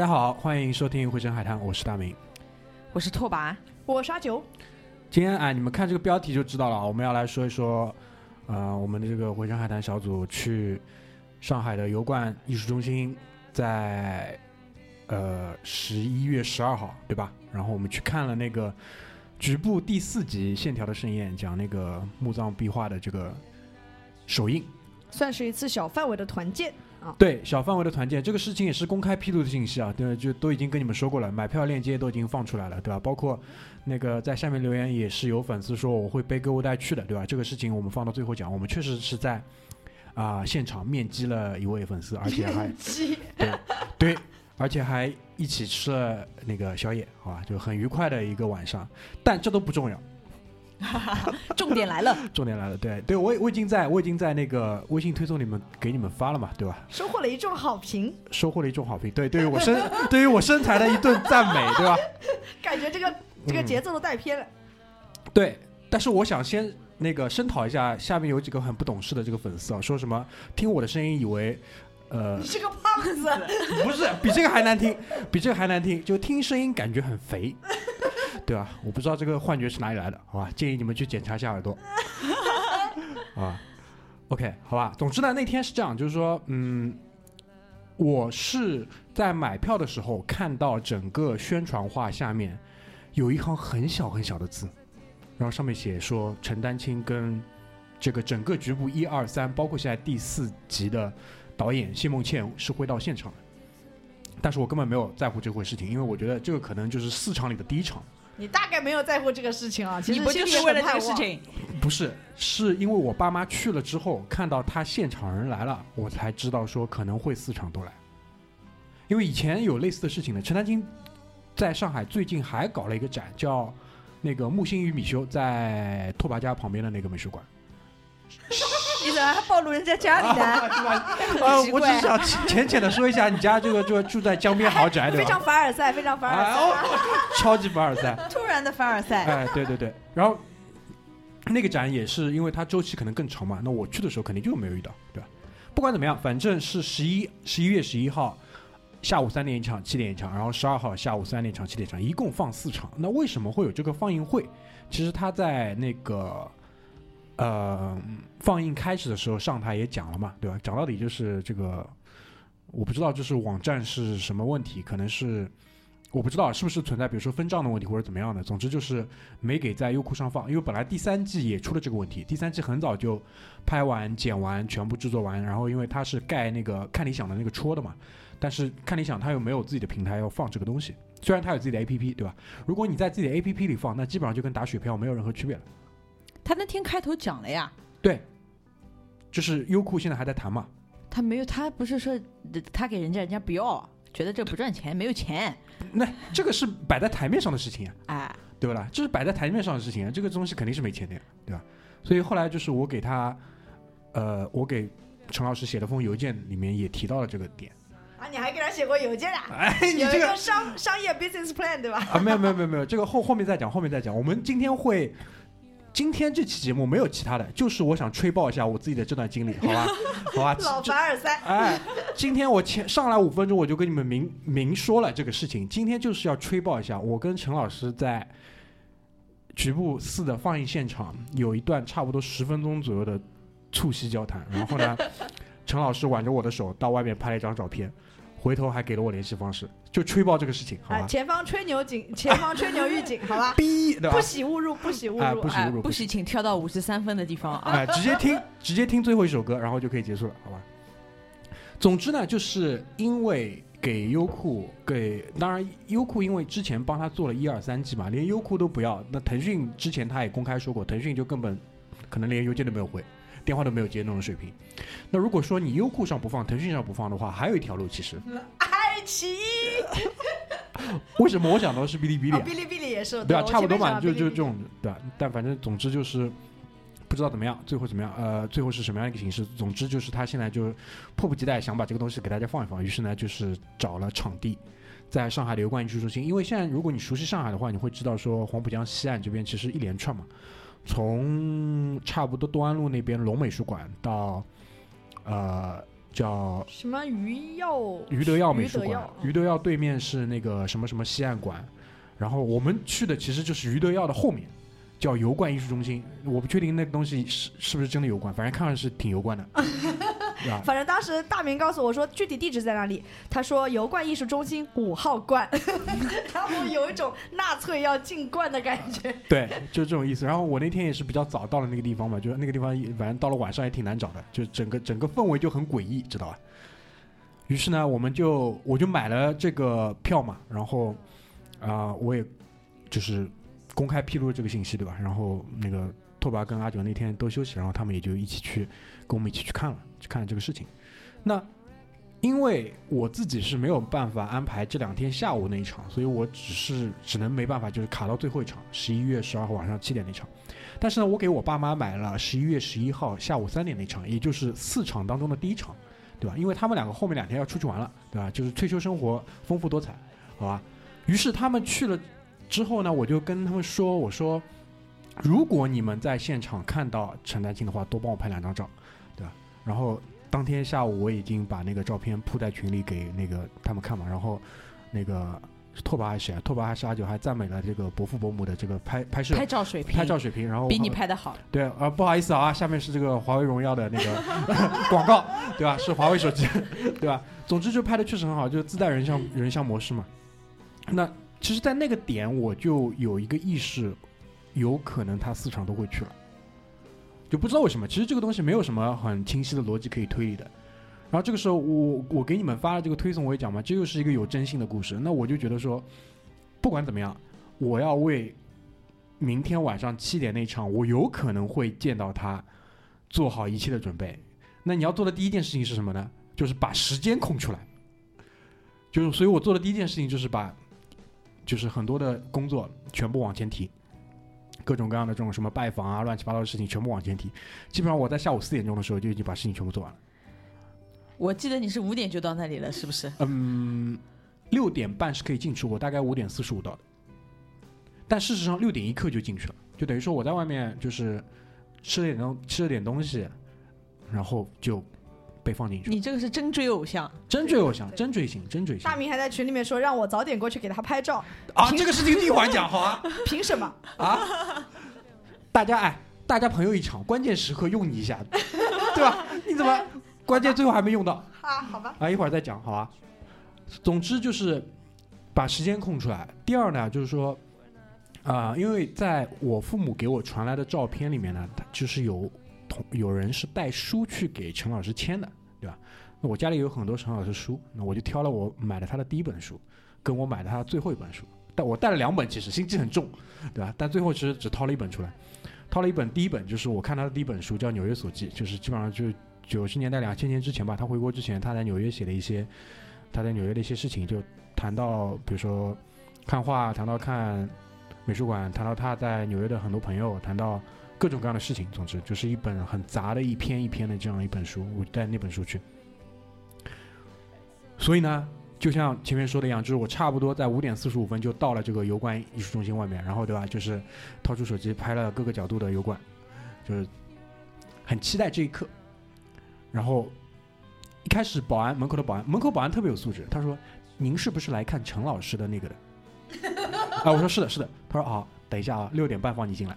大家好，欢迎收听《回声海滩》，我是大明。我是拓跋，我刷九，今天哎，你们看这个标题就知道了，我们要来说一说，呃，我们的这个回声海滩小组去上海的油罐艺术中心，在呃十一月十二号，对吧？然后我们去看了那个局部第四集《线条的盛宴》，讲那个墓葬壁画的这个首映。算是一次小范围的团建。对小范围的团建，这个事情也是公开披露的信息啊，对，就都已经跟你们说过了，买票链接都已经放出来了，对吧？包括那个在下面留言也是有粉丝说我会背购物袋去的，对吧？这个事情我们放到最后讲，我们确实是在啊、现场面基了一位粉丝，而且还对对，而且还一起吃了那个宵夜，好吧，就很愉快的一个晚上，但这都不重要。重点来了，重点来了，对对，我我已经在我已经在那个微信推送里面给你们发了嘛，对吧？收获了一众好评，收获了一众好评，对，对于我身 对于我身材的一顿赞美，对吧？感觉这个这个嗯节奏都带偏了。对，但是我想先那个声讨一下，下面有几个很不懂事的这个粉丝啊，说什么听我的声音以为，呃你，是个胖子，不是比这个还难听，比这个还难听，就听声音感觉很肥，对吧？我不知道这个幻觉是哪里来的，好吧？建议你们去检查一下耳朵，啊，OK，好吧。总之呢，那天是这样，就是说，嗯，我是在买票的时候看到整个宣传画下面有一行很小很小的字，然后上面写说陈丹青跟这个整个局部一二三，包括现在第四集的导演谢梦倩是会到现场的。但是我根本没有在乎这回事情，因为我觉得这个可能就是四场里的第一场，你大概没有在乎这个事情啊。其你不实就是为了这？个事情？不是，是因为我爸妈去了之后，看到他现场人来了，我才知道说可能会四场都来。因为以前有类似的事情的，陈丹青在上海最近还搞了一个展，叫那个木星与米修，在拓跋家旁边的那个美术馆。你怎么还暴露人家家里呢？呃，奇怪我只是想浅浅的说一下，你家这个就住在江边豪宅，对吧？非常凡尔赛，非常凡尔哎赛。哦，超级凡尔赛。突然的凡尔赛，哎，对对对，然后那个展也是因为它周期可能更长嘛，那我去的时候肯定就没有遇到，对吧？不管怎么样，反正是十一十一月十一号下午三点一场，七点一场，然后十二号下午三点一场，七点一场，一共放四场。那为什么会有这个放映会？其实他在那个呃放映开始的时候上台也讲了嘛，对吧？讲到底就是这个，我不知道就是网站是什么问题，可能是。我不知道是不是存在，比如说分账的问题或者怎么样的。总之就是没给在优酷上放，因为本来第三季也出了这个问题，第三季很早就拍完、剪完、全部制作完，然后因为它是盖那个看理想的那个戳的嘛，但是看理想它又没有自己的平台要放这个东西，虽然它有自己的 APP，对吧？如果你在自己的 APP 里放，那基本上就跟打水漂没有任何区别了。他那天开头讲了呀，对，就是优酷现在还在谈嘛，他没有，他不是说呃他给人家，人家不要，觉得这不赚钱，没有钱，那这个是摆在台面上的事情啊。哎，对不啦？这是摆在台面上的事情啊，这个东西肯定是没钱的呀，对吧？所以后来就是我给他，呃，我给陈老师写了封邮件，里面也提到了这个点。啊，你还给他写过邮件啊？哎，你这个商商业 business plan 对吧？啊，没有没有没有没有，这个后后面再讲，后面再讲。我们今天会，今天这期节目没有其他的，就是我想吹爆一下我自己的这段经历，好吧？好吧？老这凡尔赛，哎，今天我前上来五分钟，我就跟你们明明说了这个事情。今天就是要吹爆一下，我跟陈老师在局部四的放映现场有一段差不多十分钟左右的促膝交谈。然后呢，陈老师挽着我的手到外面拍了一张照片，回头还给了我联系方式，就吹爆这个事情，好啊，吧？前方吹牛警，前方吹牛预警，好吧？逼，对吧不？喜勿入，不喜勿入哎不。许哎，侮辱不许请跳到五十三分的地方啊，哎，直接听，直接听最后一首歌，然后就可以结束了，好吧？总之呢，就是因为给优酷给，当然优酷因为之前帮他做了一二三季嘛，连优酷都不要，那腾讯之前他也公开说过，腾讯就根本可能连邮件都没有回，电话都没有接那种水平。那如果说你优酷上不放，腾讯上不放的话，还有一条路，其实爱奇艺，为什么我想到的是哔哩哔哩哔哩哔哩也是，对啊，差不多嘛，就就这种，对吧、但反正总之就是不知道怎么样，最后怎么样，呃，最后是什么样一个形式？总之就是他现在就迫不及待想把这个东西给大家放一放，于是呢，就是找了场地，在上海的油罐艺术中心。因为现在如果你熟悉上海的话，你会知道说黄浦江西岸这边其实一连串嘛，从差不多东安路那边龙美术馆到呃叫什么余耀余德耀美术馆余德耀，余德耀对面是那个什么什么西岸馆，然后我们去的其实就是余德耀的后面，叫油罐艺术中心。我不确定那个东西是是不是真的油罐，反正看上去是挺油罐的？反正当时大明告诉我说具体地址在哪里，他说油罐艺术中心五号罐，然后有一种纳粹要进罐的感觉。对，就这种意思。然后我那天也是比较早到了那个地方嘛，就是那个地方反正到了晚上也挺难找的，就整个整个氛围就很诡异，知道吧？于是呢，我们就我就买了这个票嘛，然后啊、我也就是公开披露这个信息，对吧？然后那个拓跋跟阿九那天都休息，然后他们也就一起去跟我们一起去看了，去看了这个事情。那因为我自己是没有办法安排这两天下午那一场，所以我只是只能没办法，就是卡到最后一场，十一月十二号晚上七点那场。但是呢，我给我爸妈买了十一月十一号下午三点那场，也就是四场当中的第一场，对吧？因为他们两个后面两天要出去玩了，对吧？就是退休生活丰富多彩，好吧？于是他们去了之后呢，我就跟他们说，我说，如果你们在现场看到陈丹青的话，多帮我拍两张照，对吧？然后当天下午我已经把那个照片铺在群里给那个他们看嘛，然后那个是拓跋还是谁啊？拓跋还是阿九还赞美了这个伯父伯母的这个拍拍摄拍照水平拍照水平，然后比你拍的好。对啊、不好意思啊，下面是这个华为荣耀的那个 广告，对吧？是华为手机，对吧？总之就拍的确实很好，就是自带人像人像模式嘛。那其实，在那个点我就有一个意识，有可能他四场都会去了，就不知道为什么。其实这个东西没有什么很清晰的逻辑可以推理的。然后这个时候我我给你们发了这个推送，我也讲嘛，这又是一个有真性的故事。那我就觉得说，不管怎么样，我要为明天晚上七点那场，我有可能会见到他，做好一切的准备。那你要做的第一件事情是什么呢？就是把时间空出来。就是，所以我做的第一件事情就是把，就是很多的工作全部往前提，各种各样的这种什么拜访啊、乱七八糟的事情全部往前提。基本上我在下午四点钟的时候就已经把事情全部做完了。我记得你是五点就到那里了，是不是？嗯，六点半是可以进去，我大概五点四十五到的。但事实上六点一刻就进去了，就等于说我在外面就是吃了点东吃了点东西，然后就被放进去。你这个是真追偶像，真追偶像，真追星，真追星大明还在群里面说让我早点过去给他拍照，啊！这个事情一会儿讲好啊凭什么？啊！大家哎，大家朋友一场，关键时刻用你一下，对吧？你怎么关键最后还没用到？啊，好吧，啊，一会儿再讲，好吧？总之就是把时间空出来。第二呢，就是说，啊、因为在我父母给我传来的照片里面呢，他就是有同有人是带书去给陈老师签的，对吧？那我家里有很多陈老师书，那我就挑了我买了他的第一本书，跟我买了他的最后一本书。但我带了两本，其实心机很重，对吧？但最后其实只掏了一本出来，掏了一本，第一本就是我看他的第一本书叫《纽约所记》，就是基本上就是九十年代、两千年之前吧，他回国之前，他在纽约写的一些他在纽约的一些事情，就谈到比如说看画，谈到看美术馆，谈到他在纽约的很多朋友，谈到各种各样的事情。总之，就是一本很杂的一篇一篇的这样一本书，我带那本书去。所以呢，就像前面说的一样，就是我差不多在五点四十五分就到了这个油罐艺术中心外面，然后对吧，就是掏出手机拍了各个角度的油罐，就是很期待这一刻。然后一开始保安门口的保安，门口保安特别有素质，他说：“您是不是来看陈老师的那个的？”啊，我说是的，是的。他说：“好，等一下啊，六点半放你进来，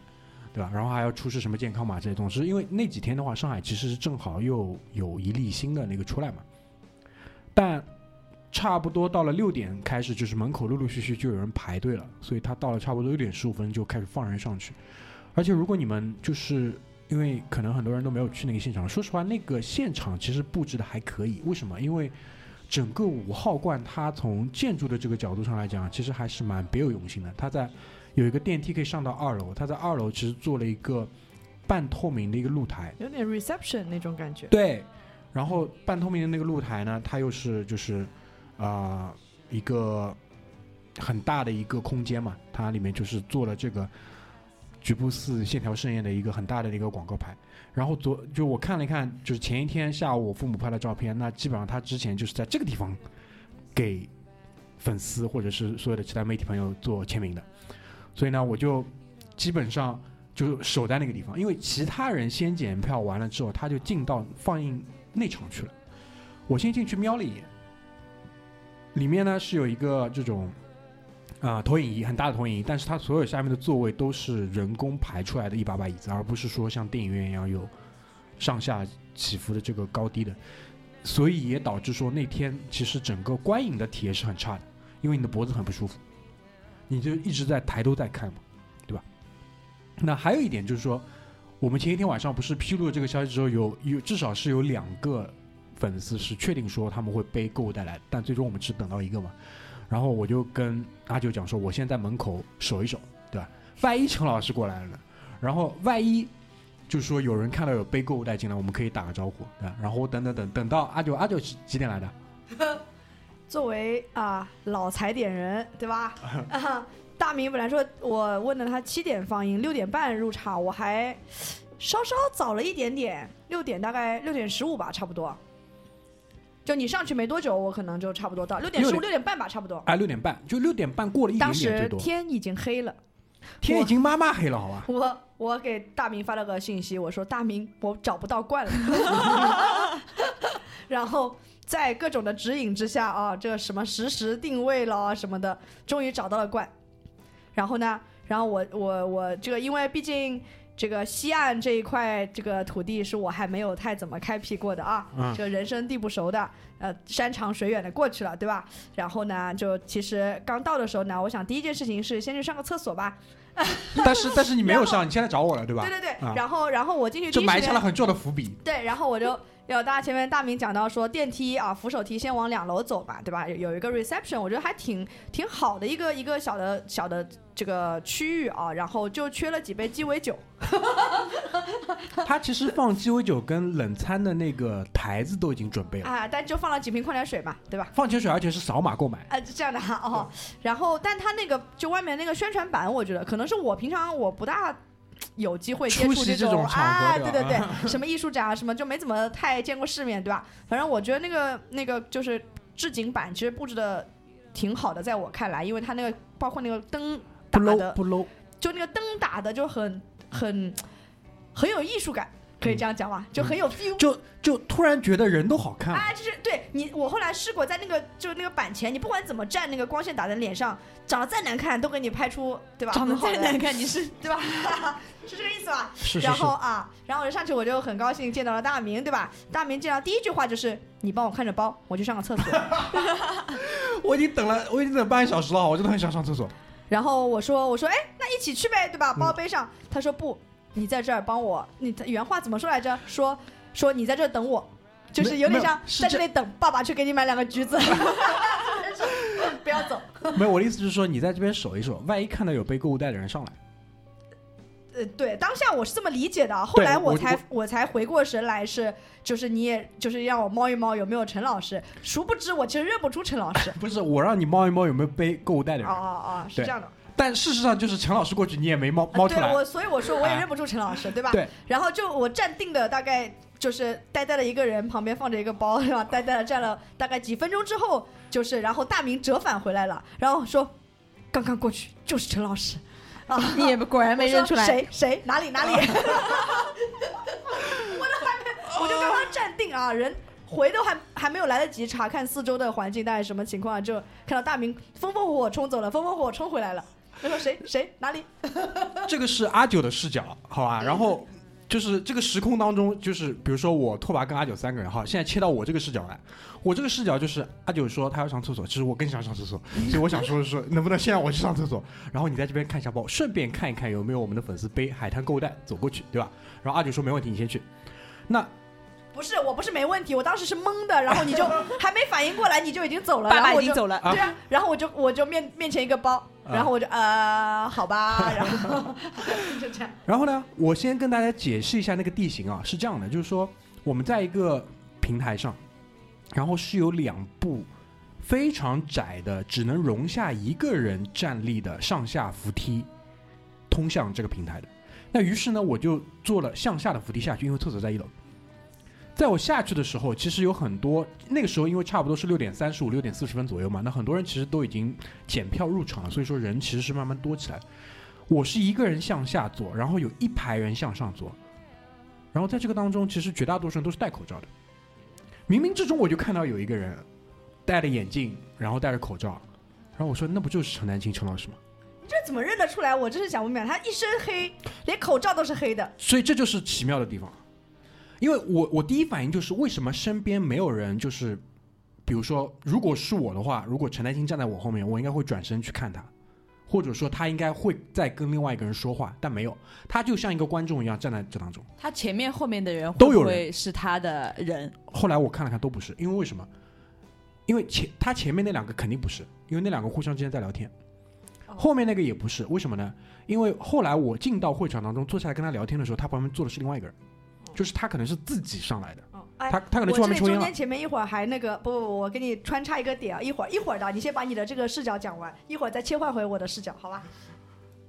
对吧？然后还要出示什么健康码这些东西，因为那几天的话，上海其实是正好又有一例新的那个出来嘛。但差不多到了六点开始，就是门口陆陆续续就有人排队了，所以他到了差不多六点十五分就开始放人上去。而且如果你们就是因为可能很多人都没有去那个现场，说实话，那个现场其实布置的还可以。为什么？因为整个五号罐它从建筑的这个角度上来讲，其实还是蛮别有用心的。它在有一个电梯可以上到二楼，他在二楼其实做了一个半透明的一个露台，有点 reception 那种感觉。对，然后半透明的那个露台呢，它又是就是啊、呃一个很大的一个空间嘛，它里面就是做了这个局部四线条盛宴的一个很大的一个广告牌。然后昨就我看了一看，就是前一天下午我父母拍的照片，那基本上他之前就是在这个地方给粉丝或者是所有的其他媒体朋友做签名的，所以呢，我就基本上就守在那个地方，因为其他人先检票完了之后，他就进到放映内场去了。我先进去瞄了一眼，里面呢是有一个这种啊、投影仪，很大的投影仪，但是它所有下面的座位都是人工排出来的一把把椅子，而不是说像电影院一样有上下起伏的这个高低的，所以也导致说那天其实整个观影的体验是很差的，因为你的脖子很不舒服，你就一直在抬头在看嘛，对吧？那还有一点就是说，我们前一天晚上不是披露了这个消息之后，有有至少是有两个粉丝是确定说他们会背购物袋来，但最终我们只等到一个嘛。然后我就跟阿九讲说，我现在在门口守一守，对吧？万一陈老师过来了呢？然后万一就是说有人看到有背购物袋进来，我们可以打个招呼，对吧？然后我等等等等到阿九，阿九几几点来的？作为啊老踩点人，对吧？啊，大明本来说我问了他七点放映，六点半入场，我还稍稍早了一点点，六点大概六点十五吧，差不多。就你上去没多久，我可能就差不多到六点十五、六六点半吧，差不多。哎，六点半，就六点半过了一点当点最多，时天已经黑了，天已经妈妈黑了，好吧？我我给大明发了个信息，我说大明，我找不到罐了。然后在各种的指引之下啊，这个什么实时定位了什么的，终于找到了怪。然后呢，然后我我我这个，因为毕竟这个西岸这一块这个土地是我还没有太怎么开辟过的啊，嗯这个人生地不熟的，呃，山长水远的过去了，对吧？然后呢，就其实刚到的时候呢，我想第一件事情是先去上个厕所吧。但是但是你没有上，你现在找我了，对吧？对对对，啊然后然后我进去第一时间这埋下了很重要的伏笔。对，然后我就有大家前面大明讲到说电梯啊扶手梯先往两楼走嘛，对吧？有有一个 reception，我觉得还挺挺好的一个一个小的小的这个区域啊，然后就缺了几杯鸡尾酒，他其实放鸡尾酒跟冷餐的那个台子都已经准备了，啊，但就放了几瓶矿泉水嘛，对吧？矿泉水而且是扫码购买。啊，这样的哈哦，然后但他那个就外面那个宣传板，我觉得可能是我平常我不大有机会接触这种啊，对对对对，什么艺术展啊什么就没怎么太见过世面，对吧？反正我觉得那个那个就是置景板其实布置的挺好的，在我看来，因为它那个包括那个灯打的，不 low，就那个灯打的就很很很有艺术感，可以这样讲吧，就很有 feel。就就突然觉得人都好看。啊，就是对你，我后来试过在那个就是那个板前，你不管怎么站，那个光线打在脸上，长得再难看都给你拍出，对吧？长得再难看，你是 对吧？是这个意思吧？是是是然后，啊，然后我就上去，我就很高兴见到了大明，对吧？大明见到第一句话就是你帮我看着包，我去上个厕所。我已经等了，我已经等半个小时了，我真的很想上厕所。然后我说我说哎，那一起去呗，对吧？嗯包背上。他说不，你在这儿帮我，你他原话怎么说来着？说说你在这儿等我。就是有有点像在这里等爸爸去给你买两个橘子，不要走。没有，我的意思就是说，你在这边守一守，万一看到有背购物袋的人上来，呃，对，当下我是这么理解的，后来我才我才回过神来是，就是你也就是让我猫一猫有没有陈老师，殊不知我其实认不出陈老师。不是我让你猫一猫有没有背购物袋的哦人，哦哦哦，是这样的。但事实上就是陈老师过去你也没猫猫出来。对我，所以我说我也哎认不出陈老师，对吧？对。然后就我站定的大概就是呆呆的一个人，旁边放着一个包，是吧？呆呆的站了大概几分钟之后，就是然后大明折返回来了，然后说刚刚过去就是陈老师。啊，你也果然没认出来。谁谁哪里哪里？我都还没，我就刚刚站定啊，人回都还还没有来得及查看四周的环境大概什么情况，就看到大明风风火火冲走了，风风火火冲回来了。他说谁谁哪里？这个是阿九的视角，好吧？然后就是这个时空当中，就是比如说我拓跋跟阿九三个人，哈，现在切到我这个视角来，我这个视角就是阿九说他要上厕所，其实我更想上厕所，所以我想说的是，能不能先让我去上厕所，然后你在这边看一下包，顺便看一看有没有我们的粉丝背海滩购物袋走过去，对吧？然后阿九说没问题，你先去。那不是，我不是没问题，我当时是懵的，然后你就 还没反应过来，你就已经走了，爸然后我就爸已经走了，啊对啊，然后我就我就面面前一个包，啊然后我就呃好吧，然后 就这样，然后呢，我先跟大家解释一下那个地形啊，是这样的，就是说我们在一个平台上，然后是有两部非常窄的，只能容下一个人站立的上下扶梯，通向这个平台的。那于是呢，我就坐了向下的扶梯下去，因为厕所在一楼。在我下去的时候，其实有很多那个时候，因为差不多是六点三十五、六点四十分左右嘛，那很多人其实都已经检票入场了，所以说人其实是慢慢多起来。我是一个人向下坐，然后有一排人向上坐，然后在这个当中，其实绝大多数人都是戴口罩的。冥冥之中我就看到有一个人戴着眼镜，然后戴着口罩，然后我说那不就是陈丹青陈老师吗？你这怎么认得出来？我真是想不明白，他一身黑，连口罩都是黑的。所以这就是奇妙的地方，因为我我第一反应就是为什么身边没有人就是，比如说如果是我的话，如果陈丹青站在我后面，我应该会转身去看他，或者说他应该会再跟另外一个人说话，但没有，他就像一个观众一样站在这当中。他前面后面的人都有会不会是他的人？后来我看了看都不是，因为为什么？因为前他前面那两个肯定不是，因为那两个互相之间在聊天。哦后面那个也不是，为什么呢？因为后来我进到会场当中坐下来跟他聊天的时候，他旁边坐的是另外一个人，就是他可能是自己上来的，他他可能去外面抽烟了中间。前面一会儿还那个不不不，我给你穿插一个点啊，一会儿一会儿的，你先把你的这个视角讲完，一会儿再切换回我的视角，好吧？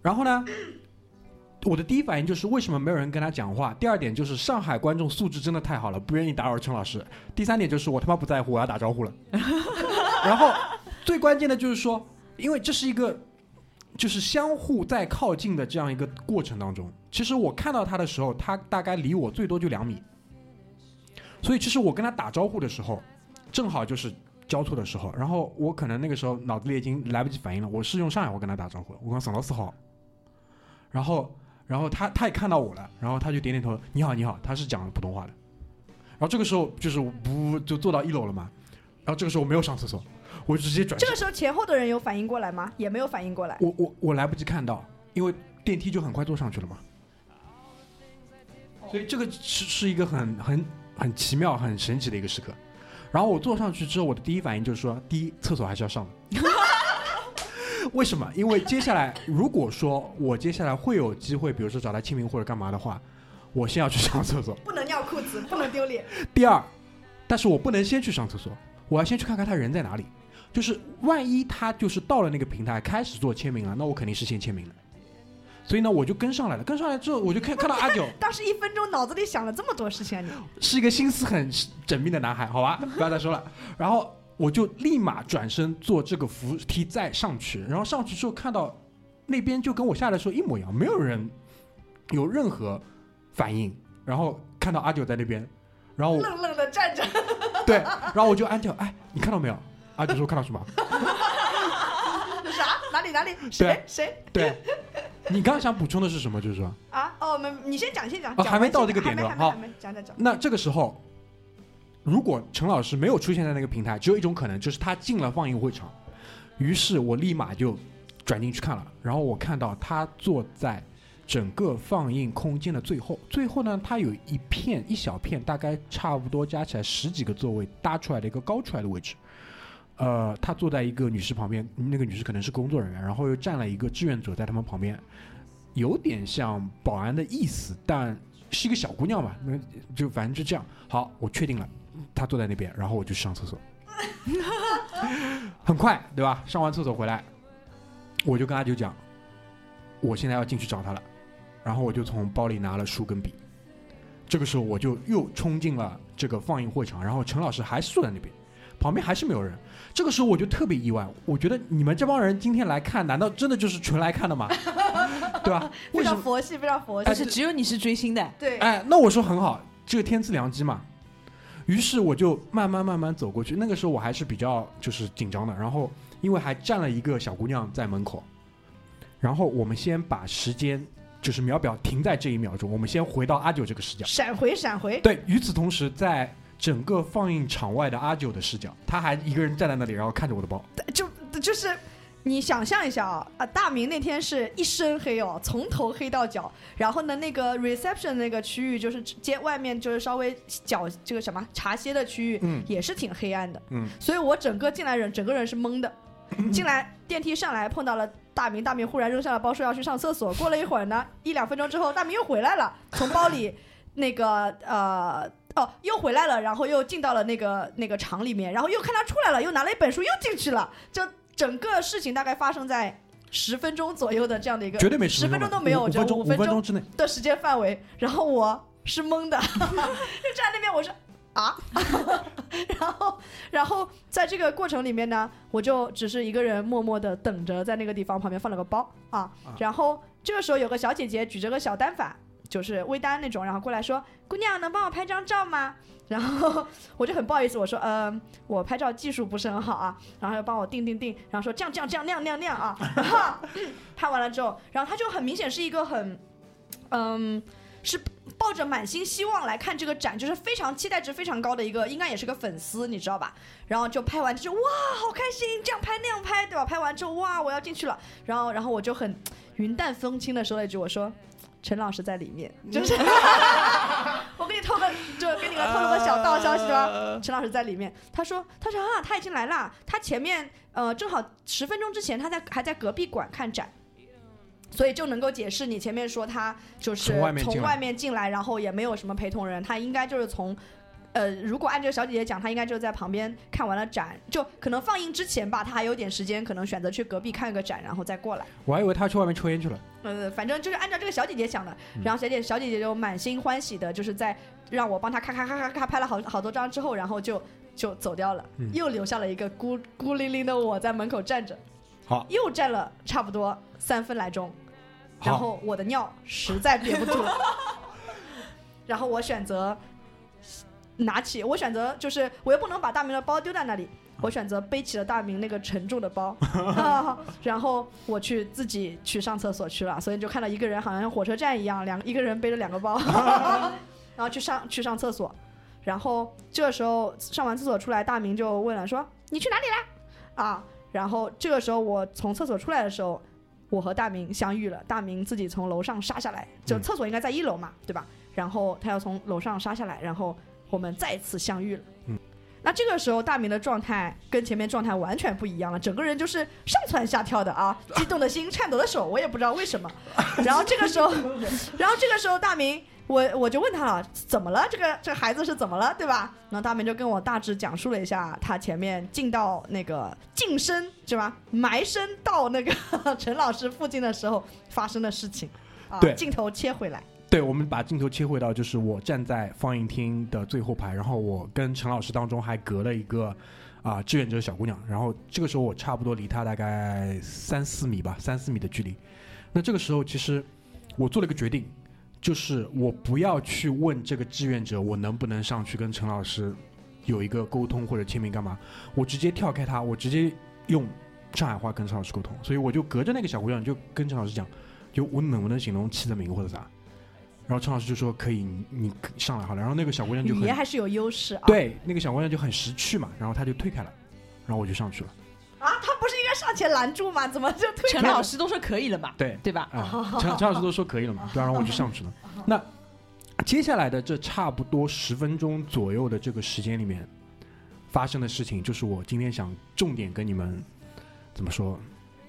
然后呢，我的第一反应就是为什么没有人跟他讲话？第二点就是上海观众素质真的太好了，不愿意打扰陈老师。第三点就是我他妈不在乎，我要打招呼了。然后最关键的就是说，因为这是一个就是相互在靠近的这样一个过程当中，其实我看到他的时候，他大概离我最多就两米，所以其实我跟他打招呼的时候，正好就是交错的时候，然后我可能那个时候脑子里已经来不及反应了，我是用上海话跟他打招呼，我讲沈老师好，然后然后他他也看到我了，然后他就点点头，你好你好，他是讲普通话的，然后这个时候就是不就坐到一楼了嘛，然后这个时候我没有上厕所，我就直接转这个时候前后的人有反应过来吗？也没有反应过来。我我我来不及看到，因为电梯就很快坐上去了嘛。所以这个是是一个很很很奇妙、很神奇的一个时刻。然后我坐上去之后，我的第一反应就是说，第一，厕所还是要上的。为什么？因为接下来如果说我接下来会有机会，比如说找他签名或者干嘛的话，我先要去上厕所。不能尿裤子，不能丢脸。第二，但是我不能先去上厕所，我要先去看看他人在哪里。就是万一他就是到了那个平台开始做签名了，那我肯定是先签名的。所以呢，我就跟上来了。跟上来之后，我就看看到阿九 当时一分钟脑子里想了这么多事情啊你！是一个心思很缜密的男孩，好吧，不要再说了。然后我就立马转身坐这个扶梯再上去，然后上去之后看到那边就跟我下来的时候一模一样，没有人有任何反应。然后看到阿九在那边，然后我愣愣的站着，对，然后我就安静，哎，你看到没有？阿九说看到什么？啥？哪里哪里？谁谁？对，你刚刚想补充的是什么？就是说，啊？哦，没，你先讲，先讲。还没到这个点呢好讲讲讲。那这个时候，如果陈老师没有出现在那个平台，只有一种可能，就是他进了放映会场。于是我立马就转进去看了，然后我看到他坐在整个放映空间的最后，最后呢，他有一片一小片，大概差不多加起来十几个座位搭出来的一个高出来的位置。呃，他坐在一个女士旁边，那个女士可能是工作人员，然后又站了一个志愿者在他们旁边，有点像保安的意思，但是一个小姑娘嘛，那就反正就这样。好，我确定了，她坐在那边，然后我就去上厕所，很快，对吧？上完厕所回来，我就跟阿九讲，我现在要进去找他了，然后我就从包里拿了书跟笔。这个时候我就又冲进了这个放映会场，然后陈老师还是坐在那边，旁边还是没有人。这个时候我就特别意外，我觉得你们这帮人今天来看，难道真的就是纯来看的吗？对吧？非？常佛系，非常佛哎系。但是只有你是追星的，对，哎，那我说很好，这个天赐良机嘛。于是我就慢慢慢慢走过去，那个时候我还是比较就是紧张的，然后因为还站了一个小姑娘在门口，然后我们先把时间就是秒表停在这一秒钟，我们先回到阿九这个视角。闪回闪回。对，与此同时，在整个放映场外的阿九的视角，他还一个人站在那里，然后看着我的包。就就是你想象一下啊啊，大明那天是一身黑哦，从头黑到脚。然后呢，那个 reception 那个区域就是街外面就是稍微脚这个什么茶歇的区域，嗯也是挺黑暗的。嗯，所以我整个进来人整个人是懵的。进来电梯上来碰到了大明，大明忽然扔下了包说要去上厕所。过了一会儿呢，一两分钟之后，大明又回来了，从包里那个呃哦又回来了，然后又进到了那个那个厂里面，然后又看他出来了，又拿了一本书又进去了。就整个事情大概发生在十分钟左右的这样的一个绝对没十分钟钟都没有，五我觉得分钟，五分分钟之内。的时间范围，然后我是懵的，就站在那边，我说啊，然后然后在这个过程里面呢，我就只是一个人默默的等着，在那个地方旁边放了个包啊，然后这个时候有个小姐姐举着个小单反。就是微单那种，然后过来说：“姑娘，能帮我拍张照吗？” 然后我就很不好意思，我说：“嗯、我拍照技术不是很好啊。”然后他就帮我定定定，然后说这样这样这样那样那样啊。然后拍完了之后，然后他就很明显是一个很，嗯，是抱着满心希望来看这个展，就是非常期待值非常高的一个，应该也是个粉丝，你知道吧？然后就拍完就哇，好开心，这样拍那样拍，对吧？拍完之后哇，我要进去了。然后然后我就很云淡风轻的说了一句，我说。陈老师在里面，就是 我给你透个，就给你个透露个小道消息吧。陈老师在里面，他说，他说啊，他已经来了，他前面呃正好十分钟之前他在还在隔壁馆看展，所以就能够解释你前面说他就是从外面进来从外面进来，然后也没有什么陪同人，他应该就是从。呃，如果按这个小姐姐讲，她应该就在旁边看完了展，就可能放映之前吧，她还有点时间，可能选择去隔壁看个展，然后再过来。我还以为她去外面抽烟去了。呃，反正就是按照这个小姐姐讲的，然后小姐小姐姐就满心欢喜的，就是在让我帮她咔咔咔咔咔拍了好好多张之后，然后就就走掉了，嗯。又留下了一个孤孤零零的我在门口站着，好，又站了差不多三分来钟，然，后我的尿实在憋不住了，然后我选择拿起，我选择就是我又不能把大明的包丢在那里，我选择背起了大明那个沉重的包，啊然后我去自己去上厕所去了，所以就看到一个人好像像火车站一样，两一个人背着两个包，然后去上去上厕所，然后这个时候上完厕所出来，大明就问了说你去哪里啦？啊，然后这个时候我从厕所出来的时候。我和大明相遇了，大明自己从楼上杀下来，就嗯厕所应该在一楼嘛，对吧？然后他要从楼上杀下来，然后我们再次相遇了。嗯，那这个时候大明的状态跟前面状态完全不一样了，整个人就是上蹿下跳的啊，激动的心，颤抖的手，我也不知道为什么。然后这个时候，然后这个时候大明，我我就问他了，怎么了？这个这个孩子是怎么了，对吧？然后大明就跟我大致讲述了一下他前面进到那个近身是吧，埋身到那个陈老师附近的时候发生的事情。啊，对镜头切回来，对，我们把镜头切回到，就是我站在放映厅的最后排，然后我跟陈老师当中还隔了一个啊、志愿者小姑娘，然后这个时候我差不多离她大概三四米吧，三四米的距离。那这个时候其实我做了一个决定，就是我不要去问这个志愿者我能不能上去跟陈老师有一个沟通或者签名干嘛，我直接跳开他，我直接用上海话跟陈老师沟通，所以我就隔着那个小姑娘就跟陈老师讲。就我能不能形容起的名或者啥？然后陈老师就说可以，你你上来好了。然后那个小姑娘就很语言还是有优势啊。对，那个小姑娘就很识趣嘛，然后她就退开了，然后我就上去了。啊，他不是应该上前拦住吗？怎么就退陈老师都说可以了嘛，对对吧？啊，陈陈老师都说可以了嘛，对啊，然后我就上去了。那接下来的这差不多十分钟左右的这个时间里面发生的事情，就是我今天想重点跟你们怎么说，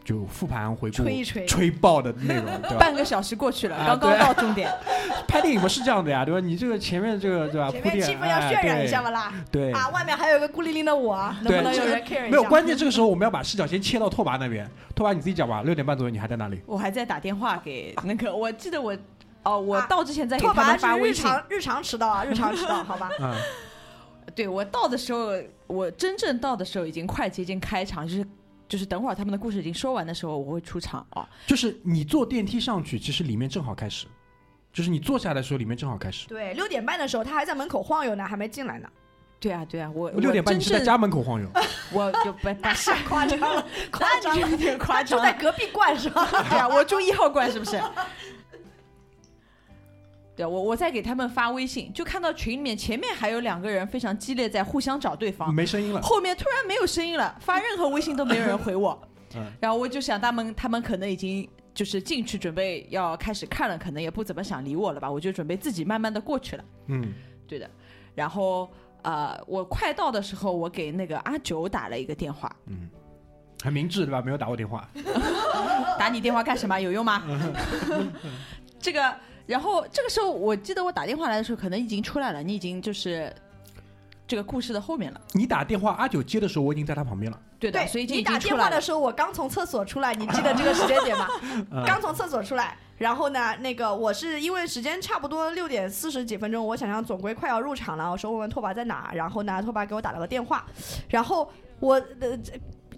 就复盘回顾吹一吹？吹爆的内容，对吧？半个小时过去了，啊刚刚到终点。拍电影不是这样的呀，对吧？你这个前面这个对吧？前面气氛要渲染一下嘛，嘛啦。对。啊，外面还有一个孤零零的我，能不能有人 care 一下？没有，关键这个时候我们要把视角先切到拓跋那边。拓跋你自己讲吧，六点半左右你还在哪里？我还在打电话给那个，我记得我哦，我啊到之前在给拓他们跋发微信。常日常迟到啊，日常迟到，好吧？嗯，对我到的时候，我真正到的时候已经快接近开场，就是就是等会儿他们的故事已经说完的时候，我会出场啊。就是你坐电梯上去，其实里面正好开始，就是你坐下来的时候里面正好开始。对，六点半的时候他还在门口晃悠呢，还没进来呢。对啊，对啊，我六点半你是在家门口晃悠，我就不那是夸张了，夸张了，有点夸张了。住在隔壁冠是吧？对啊，我住一号冠是不是？对啊，我我在给他们发微信，就看到群里面前面还有两个人非常激烈，在互相找对方，没声音了。后面突然没有声音了，发任何微信都没有人回我。嗯然后我就想他们他们可能已经就是进去准备要开始看了，可能也不怎么想理我了吧，我就准备自己慢慢的过去了。嗯，对的，然后呃，我快到的时候，我给那个阿九打了一个电话，嗯很明智对吧？没有打我电话。打你电话干什么？有用吗？这个，然后这个时候我记得我打电话来的时候，可能已经出来了，你已经就是这个故事的后面了。你打电话，阿九接的时候，我已经在他旁边了。对的，对，所以你打。电话的时候，我刚从厕所出来，你记得这个时间点吗？嗯刚从厕所出来，然后呢，那个我是因为时间差不多六点四十几分钟，我想想总归快要入场了，我说问问拓跋在哪，然后呢，拓跋给我打了个电话，然后我呃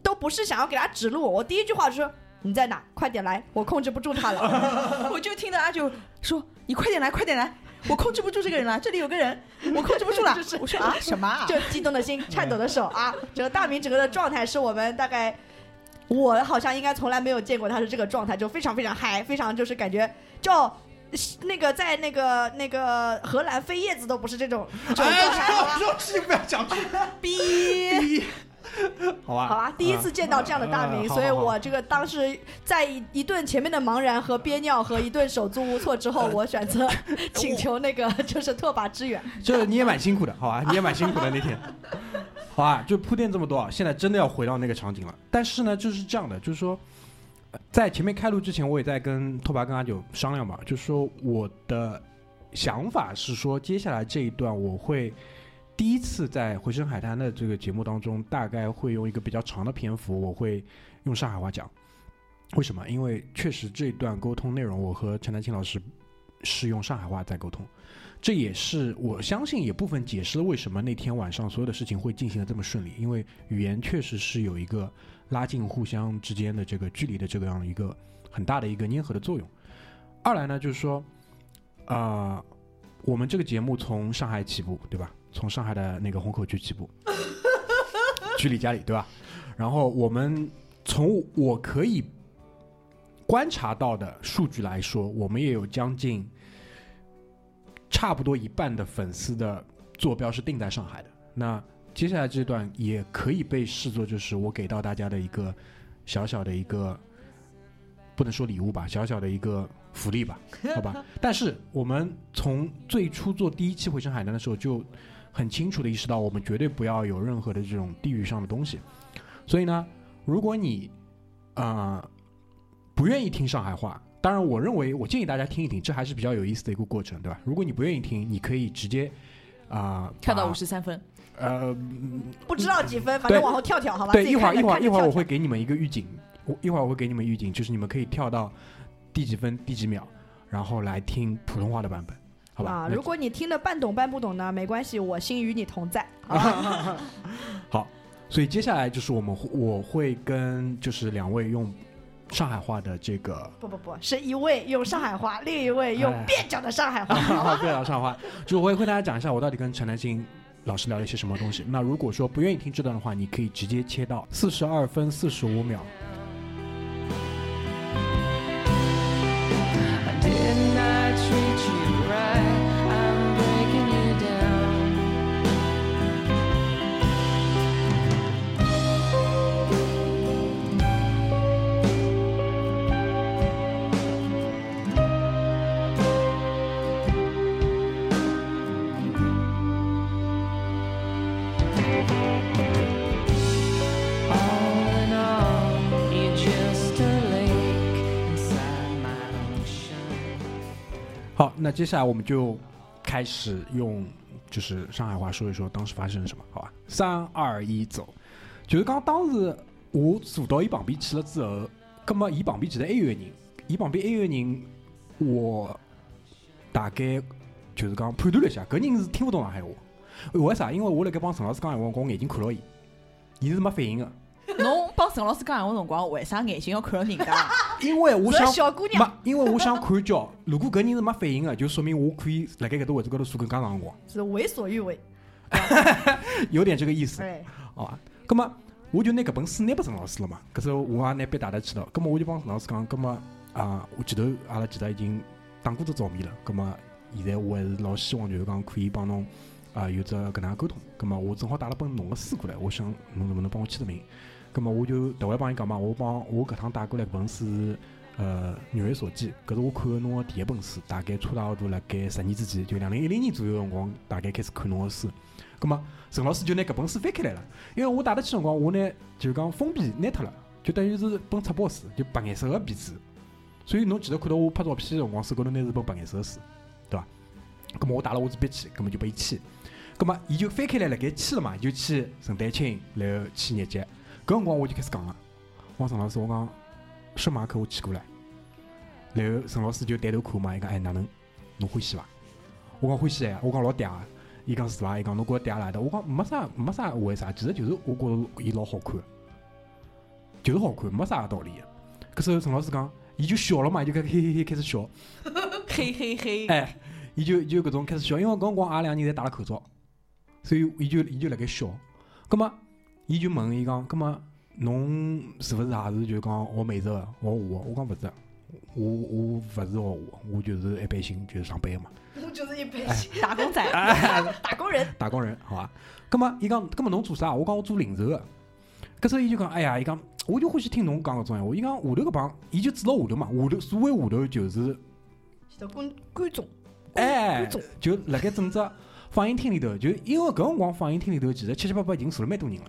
都不是想要给他指路，我第一句话就说你在哪？快点来，我控制不住他了。我就听到阿九说：“你快点来，快点来，我控制不住这个人了，这里有个人，我控制不住了。就是”我说啊 什么啊？就激动的心，颤抖的手啊！整个大明整个的状态是我们大概，我好像应该从来没有见过他是这个状态，就非常非常嗨，非常就是感觉就。那个在那个那个荷兰飞叶子都不是这种这种状态，好吧？肉气不要讲出逼，好吧，好吧，第一次见到这样的大名，嗯所以我这个当时在一一顿前面的茫然和憋尿和一顿手足无措之后，我选择 请求那个就是拓跋支援。就是你也蛮辛苦的，好吧？你也蛮辛苦的那天，好吧？就铺垫这么多啊，现在真的要回到那个场景了。但是呢，就是这样的，就是说，呃在前面开录之前，我也在跟拓跋跟阿九商量嘛，就是说我的想法是说，接下来这一段我会第一次在回声海滩的这个节目当中，大概会用一个比较长的篇幅，我会用上海话讲。为什么？因为确实这段沟通内容，我和陈丹青老师是用上海话在沟通。这也是我相信也部分解释了为什么那天晚上所有的事情会进行的这么顺利，因为语言确实是有一个拉近互相之间的这个距离的这个样一个很大的一个粘合的作用。二来呢，就是说，啊，我们这个节目从上海起步，对吧？从上海的那个虹口区起步，居里家里，对吧？然后我们从我可以观察到的数据来说，我们也有将近差不多一半的粉丝的坐标是定在上海的。那接下来这段也可以被视作就是我给到大家的一个小小的一个，不能说礼物吧，小小的一个福利吧，好吧。但是我们从最初做第一期回声海南的时候，就很清楚的意识到，我们绝对不要有任何的这种地域上的东西。所以呢，如果你啊、呃不愿意听上海话，当然我认为我建议大家听一听，这还是比较有意思的一个过程，对吧？如果你不愿意听，你可以直接啊、跳到把五十三分，呃，不知道几分，反正往后跳跳，好吧？对，一会儿一会儿一会儿我会给你们一个预警，我一会儿我会给你们预警，就是你们可以跳到第几分第几秒，然后来听普通话的版本，好吧？啊，如果你听得半懂半不懂呢，没关系，我心与你同在，好所以接下来就是我们会我会跟就是两位用上海话的这个不不不，是一位用上海话，另一位用哎蹩脚的上海话。好，不要上海话，就是我也会跟大家讲一下我到底跟陈南星老师聊了一些什么东西。那如果说不愿意听这段的话，你可以直接切到四十二分四十五秒。那接下来我们就开始用就是上海话说一说当时发生了什么，好吧？三二一，走。就是讲当时我坐到伊旁边去了之后，葛么伊旁边其实还有个人，伊旁边还有个人，我大概就是讲判断了一下，搿人是听不懂上海话。为啥？因为我辣盖帮陈老师讲闲话，我眼睛看牢伊，伊是没反应的。侬帮陈老师讲闲话辰光，为啥眼睛要看到人家？因为我想小姑娘没，因为我想看叫，如果搿人是没反应的，就说明我可以辣盖搿搭位置高头坐更加长辰光，是为所欲为。有点这个意思，哎，好吧？葛么我就拿搿本书拿拨陈老师了嘛，搿时候我也拿笔带得去了，葛么我就帮陈老师讲，葛么啊，我前头阿拉其实已经打过只照面了，葛么现在我还是老希望就是讲可以帮侬啊有只搿能样沟通，葛么我正好带了本侬个书过来，我想侬能不能帮我签个名？葛么我就特会帮伊讲嘛，我帮我搿趟带过来搿本书是呃《女为所记》，搿是我看的侬个第一本书，大概差大度辣盖十年之前，就两零一零年左右个辰光，大概开始看侬个书。葛么陈老师就拿搿本书翻开来了，因为我带得去辰光，我呢就讲封皮拿脱了，就等于是本册包书，就白颜色个皮子。所以侬记得看到我拍照片个辰光，手高头拿是本白颜色个书，对伐？葛么我带了我支笔去，葛么就拨伊签。葛么伊就翻开来辣盖签了嘛，就签陈丹青，然后签日节。搿辰光我就开始讲了，我讲陈老师，我讲圣马可我去过了。然后陈老师就抬头看嘛，伊讲哎哪能，侬欢喜伐？我讲欢喜呀，我讲老嗲啊。伊讲是伐？伊讲侬觉着嗲来的？我讲没啥没啥为啥，其实就是我觉着伊老好看，就是好看，没啥道理的。搿时候陈老师讲，伊就笑了嘛，伊就开始嘿嘿嘿开始笑，嘿嘿嘿，哎，伊就伊就搿种开始笑，因为搿辰光阿拉两人侪戴了口罩，所以伊就伊就辣盖笑。葛末伊就问伊讲，葛末侬是勿是也是就讲学美术个？学画个，我讲勿是，我我勿是学我，我就是一般性就是上班个嘛。我就是一般哎性 打工仔，打工人。打工人，好伐？葛么伊讲，葛么侬做啥？我讲我做零售个。搿时候伊就讲，哎呀，伊讲我就欢喜听侬讲搿种闲话。伊讲下头搿帮，伊就指到下头嘛，下头所谓下头就是，是的，观观众，哎观众，就辣盖整只放映厅里头，就因为搿辰光放映厅里头其实七七八八已经坐了蛮多人了。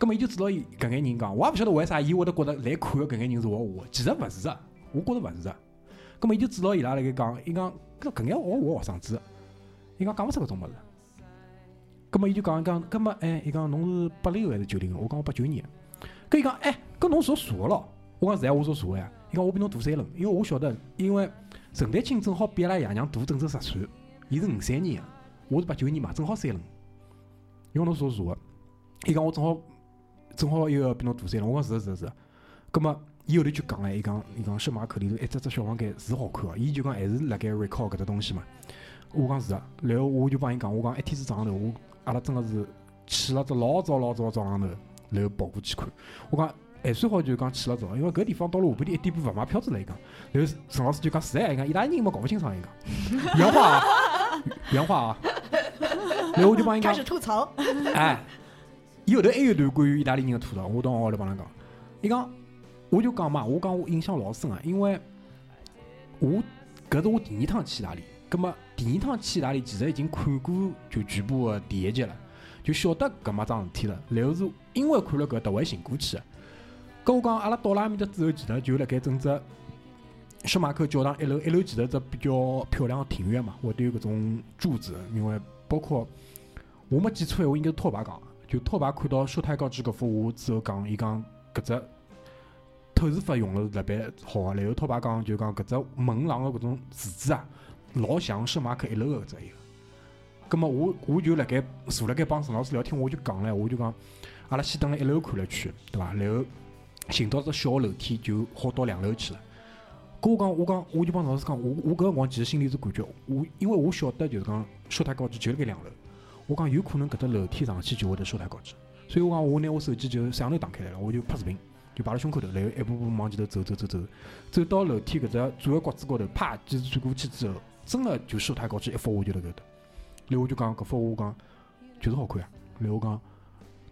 葛末伊就指到伊搿眼人讲，我也勿晓得为啥伊会得觉得来看个搿眼人是学我，其实勿是个，我觉着勿是个。葛末伊就指到伊拉辣盖讲，伊讲搿搿眼学我学生子，伊讲讲勿出搿种物事。葛末伊就讲一讲，葛末哎，伊讲侬是八零后还是九零后？我讲我八九年。搿伊讲哎，搿侬属鼠个咯？我讲是呀，我属鼠个呀。伊讲我比侬大三轮，因为我晓得，因为陈丹青正好比阿拉爷娘大整整十岁，伊是五三年个，我是八九年嘛，正好三轮。因为侬属鼠个，伊讲我正好正好又要比侬大三了，我讲是的是的是的。葛末伊后头就讲了，伊讲伊讲圣马可里头一只只小房间是好看个，伊就讲还是辣盖 recall 搿只东西嘛。我讲是个，然后我就帮伊讲，我讲一天子早上头，我阿拉真个是起了只老早老早早浪头，然后跑过去看。我讲还算好，就是讲起了早，因为搿地方到了下半天一点半勿卖票子了。伊讲，然后陈老师就讲是哎，伊讲意大利人嘛搞勿清爽，伊讲原话啊，原话啊。然后我就帮伊讲开，始吐槽，哎，伊后头还有一段关于意大利人的吐槽，我到学校里帮他讲。伊讲，我就讲嘛，我讲我印象老深啊，因为我搿是我第二趟去意大利，葛末第二趟去意大利其实已经看过就全部个第一集了，就晓得搿么桩事体了。然后是因为看了搿特为寻过去的。搿我讲阿拉到了埃面搭之后，其实就辣盖整只圣马可教堂一楼，一楼其实只比较漂亮的庭院嘛，会得有搿种柱子，因为包括我没记错我，应该是拓跋讲的，就拓跋看到舒太高之搿幅画之后讲，伊讲搿只透视法用了是特别好个，然后拓跋讲就讲搿只门廊个搿种柱子啊，老像圣马可一楼个搿只一个。葛末我我就辣盖坐辣盖帮陈老师聊天，我就讲唻，我就讲阿拉先蹲辣一楼看了圈，对伐？然后寻到只小楼梯，就好到两楼去了。搿我讲，我讲，我就帮陈老师讲，我我搿辰光其实心里是感觉，我因为我晓得就是讲舒太高之就辣盖两楼，我讲有可能搿只楼梯上去就会得舒太高之，所以我讲我拿我手机就摄像头打开来了，我就拍视频，就摆辣胸口头，然后一步步往前头走走走走，走到楼梯搿只最后角子高头，啪，就是转过去之后，真个就舒太高之一幅画就辣搿搭，然后我就讲搿幅画讲就是好看啊，然后我讲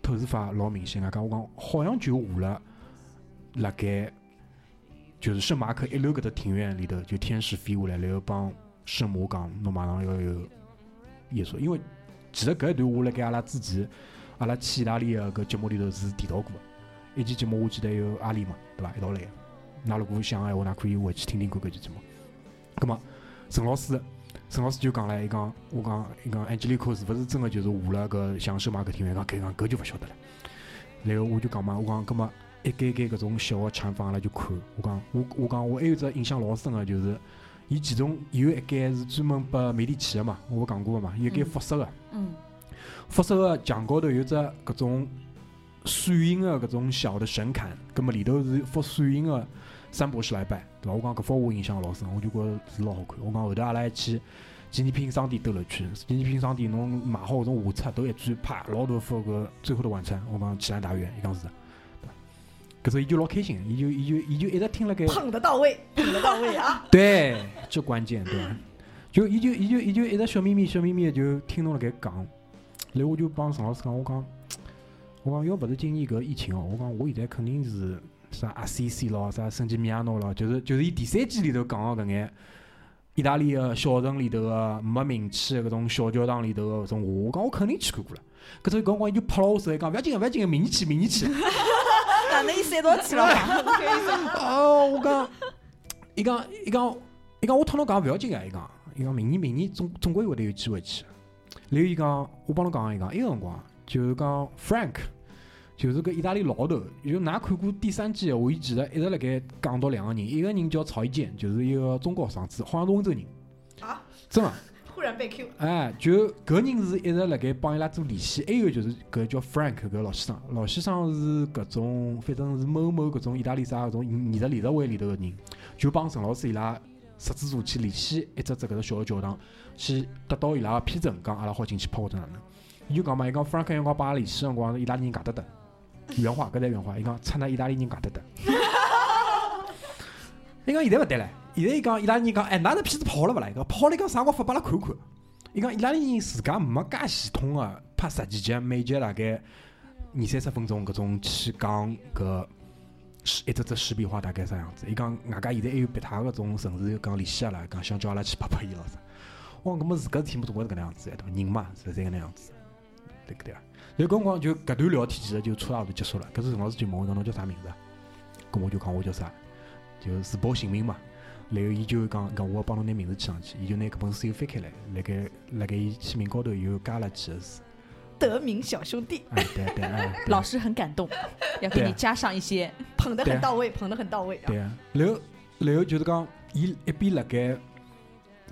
透视法老明显啊，讲我讲好像就画了辣盖。就是圣马可一楼搿只庭院里头，就天使飞下来，然后帮圣母讲，侬马上要有耶稣。因为其实搿一段我辣盖阿拉之前，阿拉去意大利个搿节目里头是提到过。一期节目我记得有阿里嘛，对伐？一道来的。㑚如果想个闲话，㑚可以回去听听看搿期节目。葛末陈老师，陈老师就讲唻，伊讲我讲伊讲 Angelico 是勿是真个就是画了搿像圣马可庭院？讲搿讲搿就勿晓得了。然后我就讲嘛，我讲葛末。一间间搿种小个厂房阿拉就看，我讲我我讲我还有只印象老深个，就是伊其中有一间是专门拨美第奇个嘛，我勿讲过个嘛，有一间复式个，嗯，复式个墙高头有只搿种闪影个搿种小的神龛，葛末里头是一幅闪影个三博士来拜，对伐？我讲搿幅我印象老深，我就觉着是老好看。我讲后头阿拉还去纪念品商店兜了一圈，纪念品商店侬买好搿种画册，头一转，啪，老大幅搿最后的晚餐，我讲奇兰大院，伊讲是的。搿时候伊就老开心，伊就伊就伊就一直听了盖，捧得到位，捧得到位啊！对，这关键对伐？就伊就伊就伊就一直笑眯眯笑眯眯的就听侬辣盖讲，然后我就帮陈老师讲，我讲我讲要勿是今年搿疫情哦，我讲我现在肯定是啥阿 C C 咯，啥圣吉米亚诺咯，就是就是伊第三季里头讲个搿眼意大利个小城里头个没名气个搿种小教堂里头个搿种画，我讲我肯定去看过了。搿种搿辰光伊就拍了我手，伊讲勿要紧个，勿要紧个，明年去，明年去。哪能伊三道去了嘛？哦，我讲，伊讲，伊讲，伊讲，我托侬讲勿要紧个，伊讲，伊讲明年明年总总归会得有机会去。然后伊讲，我帮侬讲，伊讲，埃个辰光就是讲 Frank，就是搿意大利老头，就㑚看过第三季个话，伊其实一直辣盖讲到两个人，一个人叫曹一坚，就是一个中国学生子，好像是温州人。啊？真个，突然被 Q，哎，就搿人是一直辣盖帮伊拉做联系，还有就是搿叫 Frank 搿老先生，老先生是搿种反正是某某搿种意大利啥搿种艺术联合会里头个人，就帮陈老师伊拉摄制组去联系一只只搿只小个教堂，去得到伊拉个批准，讲阿拉好进去拍或者哪能。伊就讲嘛，伊讲 Frank 辰光帮阿拉联系辰光，意大利人戆得得，原话搿才原话，伊讲出那意大利人戆得得。伊讲现在勿对唻，现在伊讲伊拉人讲，哎，㑚这片子跑了勿啦？伊讲跑了，伊讲啥辰光发拨阿拉看看。伊讲伊拉人自家没介系统个拍十几集，每集大概二三十分钟搿种去讲搿是一只只视频化大概啥样子。伊讲外加现在还有别他搿种城市讲联系阿拉，讲想叫阿拉去拍拍伊咯啥。我讲搿么是搿事体么总归是搿能样子，对伐？人嘛是侪搿能样子，对不对啊？然后搿辰光就搿段聊天其实就初到就结束了。搿是陈老师就问我侬叫啥名字啊？搿我就讲我叫啥，就自报姓名嘛。然后伊就讲讲我要帮侬拿名字签上去，伊就拿搿本书又翻开来，辣盖辣盖伊签名高头又加了几个字。德明小兄弟哎，对对哎，对 老师很感动，要给你加上一些捧得很到位，捧得很到位啊。对啊，然后然后就是讲，伊一边辣盖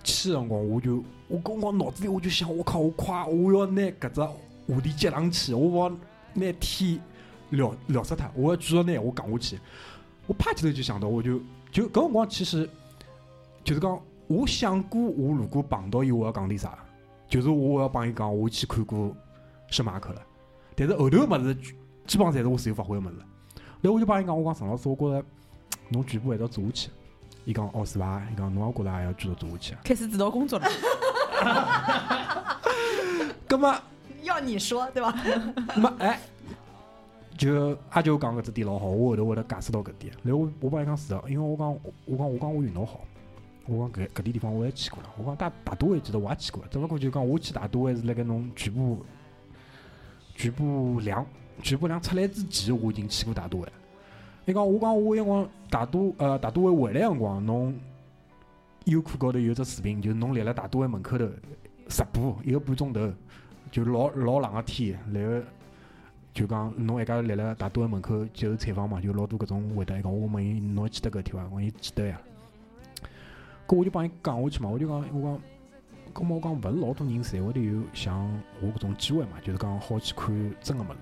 签的辰光，我就我搿辰光脑子里我就想，我靠，我快我要拿搿只话题接上去，我要拿天聊聊死他，我要继续拿我讲下去。我啪起头就想到，我就就搿辰光其实就是讲，我想过，我如果碰到伊，我要讲点啥，就是我要帮伊讲，我去看过圣马可了。但是后头个物事基本上侪是我自由发挥个物事。然后我就帮伊讲，我讲陈老师，我觉着侬全部还是要做下去。伊讲哦是伐？伊讲侬也觉着还要继续做下去啊。开始指导工作了。葛么要你说对吧？么哎，就阿舅讲搿只点老好，我后头会得解释到搿点。然后我我帮伊讲是的，因为我讲我讲我讲我运动好，我讲搿搿点地方我也去过了。我讲大大都会记得我也去过了，只不过就讲我去大都会是辣盖侬全部全部量全部量出来之前，我已经去过大都会了。伊讲我讲我有辰光大都呃大都会回来辰光，侬优酷高头有只视频，就是侬立辣大都会门口头直播一个半钟头，就老老冷个天，然后就讲侬一家立了大都会门口接受采访嘛，就老多搿种回答。伊讲我问伊侬还记得搿天伐？我讲伊记得呀。搿我就帮伊讲下去嘛，我就讲我讲，搿么我讲勿是老多人侪会得有像我搿种机会嘛，就是讲好去看真个物事，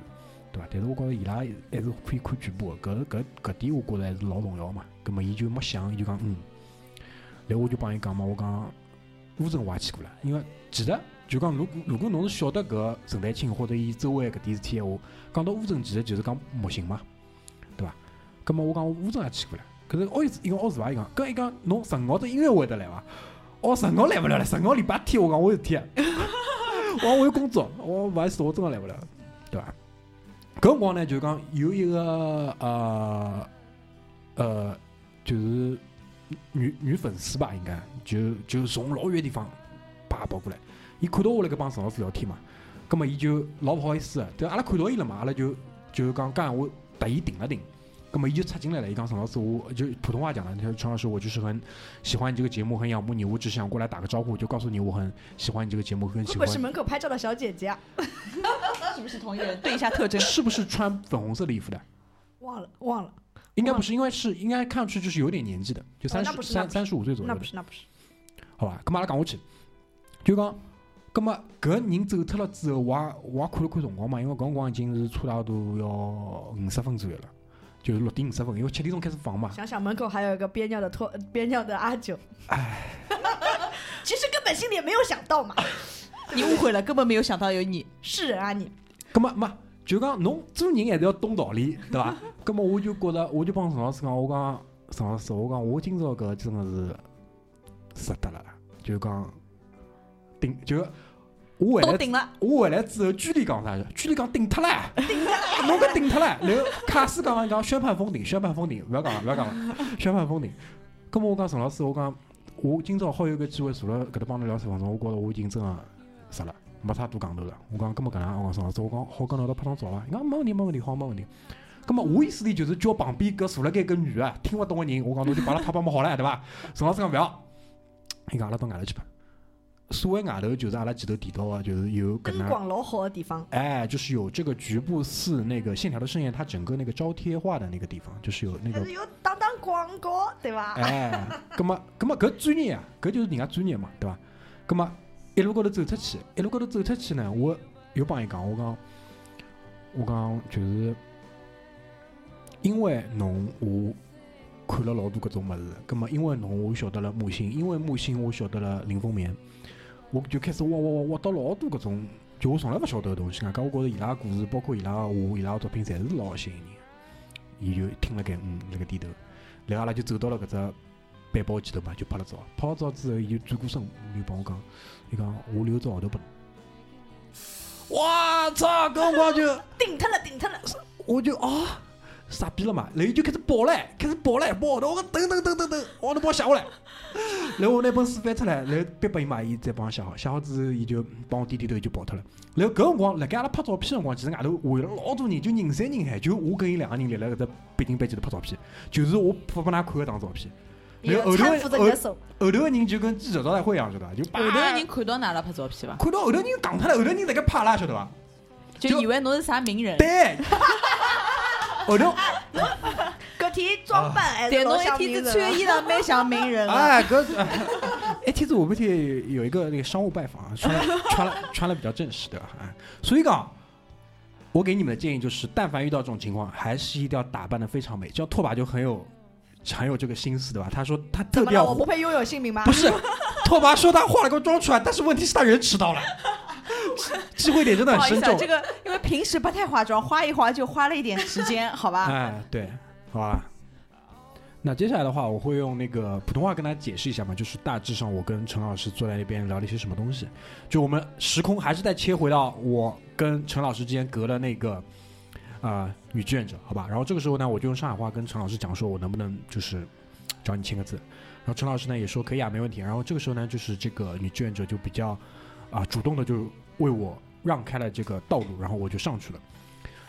对伐？但是我觉着伊拉还是可以看全部个，搿搿搿点我觉着还是老重要嘛。葛么伊就没想，伊就讲嗯，然后我就帮伊讲嘛，我讲乌镇我也去过了，因为其实就讲如果如果侬是晓得搿陈丹青或者伊周围搿点事体闲话，讲到乌镇其实就是讲模型嘛，对伐？葛么我讲乌镇也去过了，可是哦伊讲哦是伐？伊讲搿伊讲侬十五号只音乐会得来伐？哦十五号来勿了了，十五号礼拜天我讲我有事体，我我有工作，我勿好意思我真个来勿了，对伐？搿辰光呢就讲有一个呃呃就是女女粉丝吧，应该就就从老远地方叭跑过来，伊看到我辣盖帮陈老师聊天嘛，葛么伊就老勿好意思的，对，阿拉看到伊了嘛，阿拉就就讲讲闲话特意停了停，葛么伊就插进来了，伊讲陈老师，我就普通话讲了，他说陈老师，我就是很喜欢你这个节目，很仰慕你，我只想过来打个招呼，就告诉你我很喜欢你这个节目，很喜欢 是。门口拍照的小姐姐啊？是不是同一个人？对一下特征。是不是穿粉红色的衣服的？忘了忘了，应该不是，因为是应该看上去就是有点年纪的，就三十三三十五岁左右那不。是那不是，好吧，咁嘛阿拉讲下去，就讲，咁么搿人走脱了之后，我也我也看了看辰光嘛，因为搿辰光已经是差不多要五十分左右了，就是六点五十分，因为七点钟开始放嘛。想想门口还有一个憋尿的脱憋尿的阿九，唉，其实根本心里也没有想到嘛，你误会了，根本没有想到有你。是人啊你，咁么嘛，就讲侬做人还是要懂道理，对伐？咁么我就觉得，我就帮陈老师讲，我讲陈老师，我讲我今朝搿真的是值得了，就讲顶就我回来顶了，我回来之后，居里讲啥子？居里讲顶脱了，顶脱了，侬搿顶脱了。然后卡斯讲讲宣判封顶，宣判封顶，勿要讲了，勿要讲了，宣判封顶。咁么我讲陈老师，我讲我今朝好有个机会坐了搿搭帮侬聊十分钟，我觉着我已经真个实了，没啥多讲头了。我讲，搿么搿能，我讲陈老师，我讲好跟侬一道拍张照伐？伊讲没问题，没问题，好没问题。咁么我意思里就是叫旁边搿坐辣盖搿女个听勿懂个人，我讲侬就帮阿拉拍拍么好了，对伐？陈老师讲勿要，伊讲阿拉到外头去拍。所谓外头就是阿拉前头提到个，就是有搿能。灯光老好的地方，哎，就是有这个局部四那个线条的盛宴，它整个那个招贴画的那个地方，就是有那个有打打广告，对吧？哎，葛么葛么搿专业啊，搿就是人家专业嘛，对伐？葛么一路高头走出去，一路高头走出去呢，我又帮伊讲，我讲，我讲就是因为侬我看了老多搿种物事，葛么因为侬我晓得了木星，因为木星我晓得了林风眠，我就开始挖挖挖挖到老多搿种，就我从来勿晓得个东西。外加我觉着伊拉个故事，包括伊拉个画、伊拉个作品，侪是老吸引人。伊就听了该嗯，辣盖点头，然后阿拉就走到了搿只板包前头嘛，就拍了照。拍了照之后，伊就转过身，伊就帮我讲，伊讲我留只号头拨侬。哇操！搿辰光就顶脱了，顶脱了。我就啊傻逼了嘛，然后就开始跑嘞，开始跑嘞，跑的我讲等等等等等，我能帮我写下来。然后我拿本书翻出来，然后别拨伊嘛，伊再帮我写好，写好之后，伊就帮我点点头，伊就跑脱了。然后搿辰光，辣盖阿拉拍照片辰光，其实外头围了老多人，就人山人海，就我跟伊两个人立辣搿只北京班前头拍照片，就是我拍拨㑚看个张照片。然后后头后头个人就跟记者招待会一样，晓得伐？就后头个人看到㑚拉拍照片伐？看到后头人戆脱了，后头人辣盖拍啦，晓得伐？就以为侬是啥名人，对。后头搿天装扮还是但侬一天衣裳蛮像名人啊。哎，搿一天子下半天有一个那个商务拜访，啊穿了穿了穿了比较正式，对吧？哎，所以讲，我给你们的建议就是，但凡遇到这种情况，还是一定要打扮的非常美。像拓跋就很有很有这个心思，对吧？他说他特怎么了？地要我不配拥有姓名吗？不是，拓跋说他化了个妆出来，但是问题是他人迟到了，机会点真的很深重这。个因为平时不太化妆，花一花就花了一点时间，好吧？哎，对，好吧。那接下来的话，我会用那个普通话跟大家解释一下嘛，就是大致上我跟陈老师坐在那边聊了一些什么东西。就我们时空还是再切回到我跟陈老师之间隔了那个呃女志愿者，好吧？然后这个时候呢，我就用上海话跟陈老师讲说，我能不能就是找你签个字？然后陈老师呢也说可以啊，没问题。然后这个时候呢，就是这个女志愿者就比较啊、主动的就为我让开了这个道路，然后我就上去了。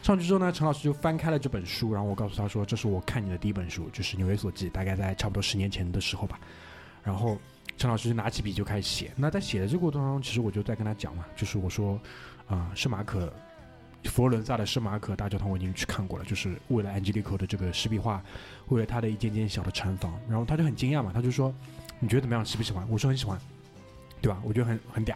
上去之后呢，陈老师就翻开了这本书，然后我告诉他说：“这是我看你的第一本书，就是《纽约所记》，大概在差不多十年前的时候吧。”然后陈老师就拿起笔就开始写。那在写的这个过程当中，其实我就在跟他讲嘛，就是我说啊、圣马可佛罗伦萨的圣马可大教堂我已经去看过了，就是为了安吉丽蔻的这个石壁画，为了他的一间间小的禅房。然后他就很惊讶嘛，他就说：“你觉得怎么样？喜不喜欢？”我说很喜欢，对吧？我觉得很很嗲。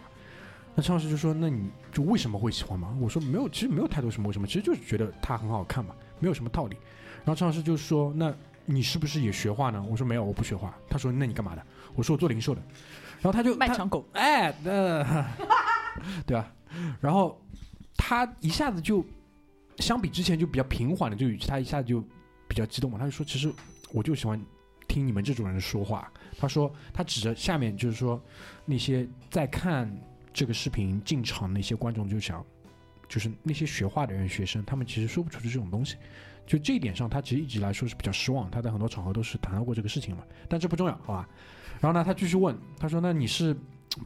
那陈老师就说：“那你就为什么会喜欢嘛？”我说：“没有，其实没有太多什么为什么，其实就是觉得它很好看嘛，没有什么道理。”然后陈老师就说：“那你是不是也学画呢？”我说：“没有，我不学画。”他说：“那你干嘛的？”我说：“我做零售的。”然后他就卖场狗，哎，那、对吧？然后他一下子就相比之前就比较平缓的这个语气，他一下子就比较激动嘛。他就说：“其实我就喜欢听你们这种人说话。”他说：“他指着下面就是说那些在看这个视频进场的那些观众，就想就是那些学画的人、学生，他们其实说不出这种东西。就这一点上，他其实一直来说是比较失望。他在很多场合都是谈到过这个事情嘛，但这不重要，好吧？然后呢，他继续问，他说：“那你是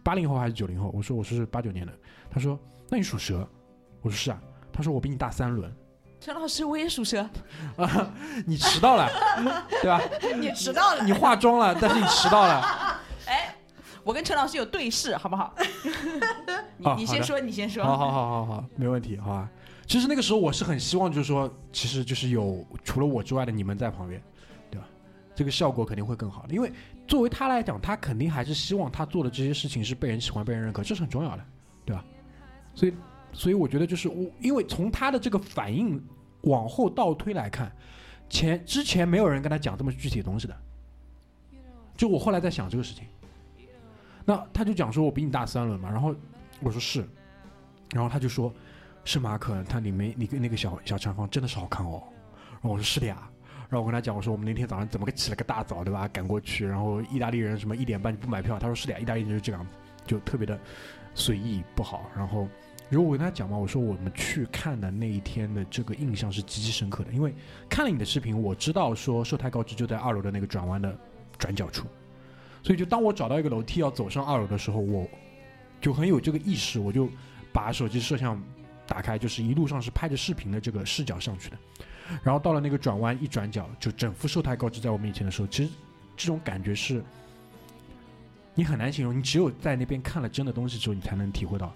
八零后还是九零后？”我说：“我是八九年的。”他说：“那你属蛇？”我说：“是啊。”他说：“我比你大三轮陈老师我也属蛇，啊，你迟到了，对吧？你迟到了，你化妆了，但是你迟到了。我跟陈老师有对视，好不好？你你先说，你先说。好好好好好，没问题，好吧。其实那个时候我是很希望，就是说，其实就是有除了我之外的你们在旁边，对吧？这个效果肯定会更好的，因为作为他来讲，他肯定还是希望他做的这些事情是被人喜欢、被人认可，这是很重要的，对吧？所以，所以我觉得就是我，因为从他的这个反应往后倒推来看，前之前没有人跟他讲这么具体的东西的，就我后来在想这个事情，那他就讲说我比你大三轮嘛，然后我说是，然后他就说，是马可，他里面那个那个小小禅房真的是好看哦。然后我说是的呀。然后我跟他讲，我说我们那天早上怎么个起了个大早，对吧？赶过去，然后意大利人什么一点半就不买票，他说是的呀，意大利人就这样，就特别的随意不好。然后，如果我跟他讲嘛，我说我们去看的那一天的这个印象是极其深刻的，因为看了你的视频，我知道说寿太高知就在二楼的那个转弯的转角处，所以就当我找到一个楼梯要走上二楼的时候，我就很有这个意识，我就把手机摄像打开，就是一路上是拍着视频的这个视角上去的。然后到了那个转弯一转角，就整幅寿太高知在我面前的时候，其实这种感觉是你很难形容，你只有在那边看了真的东西之后，你才能体会到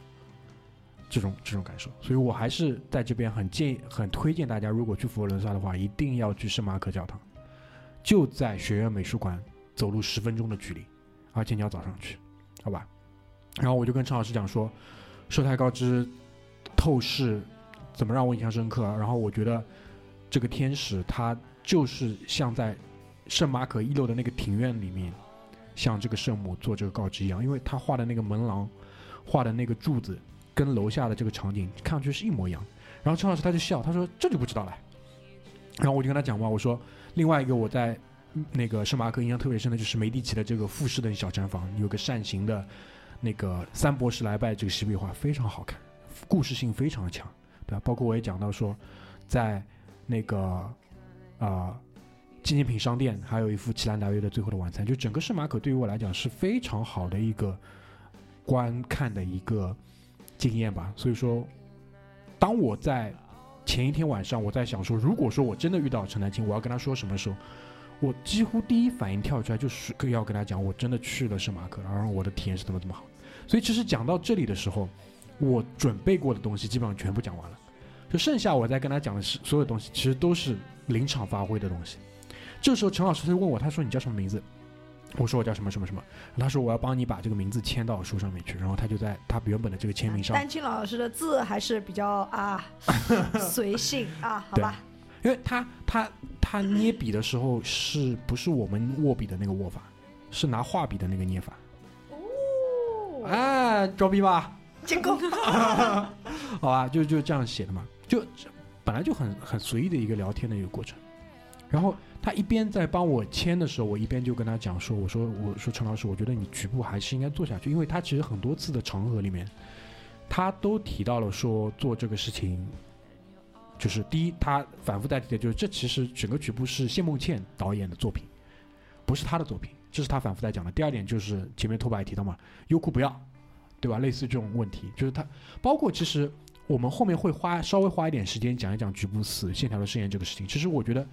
这种这种感受。所以我还是在这边很建议、很推荐大家，如果去佛罗伦萨的话，一定要去圣马可教堂，就在学院美术馆走路十分钟的距离，而且你要早上去，好吧？然后我就跟陈老师讲说，受太告知透视怎么让我印象深刻？然后我觉得这个天使他就是像在圣马可一楼的那个庭院里面，像这个圣母做这个告知一样，因为他画的那个门廊，画的那个柱子跟楼下的这个场景看上去是一模一样。然后陈老师他就笑，他说这就不知道了。然后我就跟他讲嘛，我说另外一个我在那个圣马可印象特别深的就是梅第奇的这个复式的小毡房，有个扇形的那个三博士来拜这个西壁画非常好看，故事性非常强，对吧？包括我也讲到说，在那个啊、纪念品商店还有一幅齐兰达约的《最后的晚餐》，就整个圣马可对于我来讲是非常好的一个观看的一个经验吧。所以说，当我在前一天晚上我在想说，如果说我真的遇到陈丹青，我要跟他说什么时候，我几乎第一反应跳出来就是要跟他讲，我真的去了圣马可，然后我的体验是怎么怎么好。所以其实讲到这里的时候，我准备过的东西基本上全部讲完了，就剩下我在跟他讲的是所有东西，其实都是临场发挥的东西。这时候陈老师就问我，他说你叫什么名字？我说我叫什么什么什么，他说我要帮你把这个名字签到书上面去，然后他就在他原本的这个签名上丹青老师的字还是比较啊随性啊，好吧？因为他他他捏笔的时候是不是我们握笔的那个握法，是拿画笔的那个捏法？哦，哎，装逼吧？监工，好吧，就就这样写的嘛，就本来就很很随意的一个聊天的一个过程。然后他一边在帮我签的时候，我一边就跟他讲说：“我说我说陈老师，我觉得你局部还是应该做下去，因为他其实很多次的场合里面，他都提到了说做这个事情，就是第一，他反复在提的就是这其实整个局部是谢梦倩导演的作品，不是他的作品，这是他反复在讲的。第二点就是前面托巴也提到嘛，优酷不要，对吧？类似这种问题，就是他包括其实我们后面会花稍微花一点时间讲一讲局部四线条的盛宴这个事情。其实我觉得，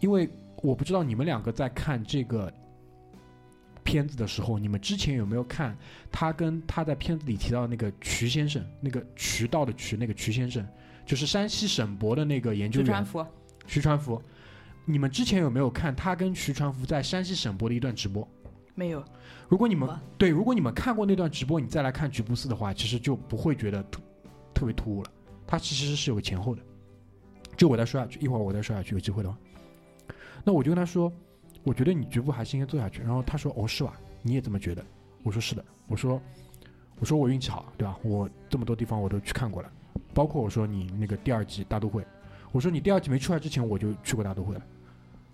因为我不知道你们两个在看这个片子的时候，你们之前有没有看他跟他在片子里提到的那个瞿先生，那个渠道的渠，那个瞿先生，就是山西省博的那个研究员徐传福，徐传福。你们之前有没有看他跟徐传福在山西省博的一段直播？没有，如果你们对，如果你们看过那段直播，你再来看局部四的话，其实就不会觉得特特别突兀了。它其实是有个前后的。就我再说下去，一会儿我再说下去，有机会的话，那我就跟他说，我觉得你局部还是应该做下去。然后他说，哦，是吧？你也这么觉得？我说是的。我说，我说我运气好，对吧？我这么多地方我都去看过了，包括我说你那个第二季大都会，我说你第二季没出来之前我就去过大都会了。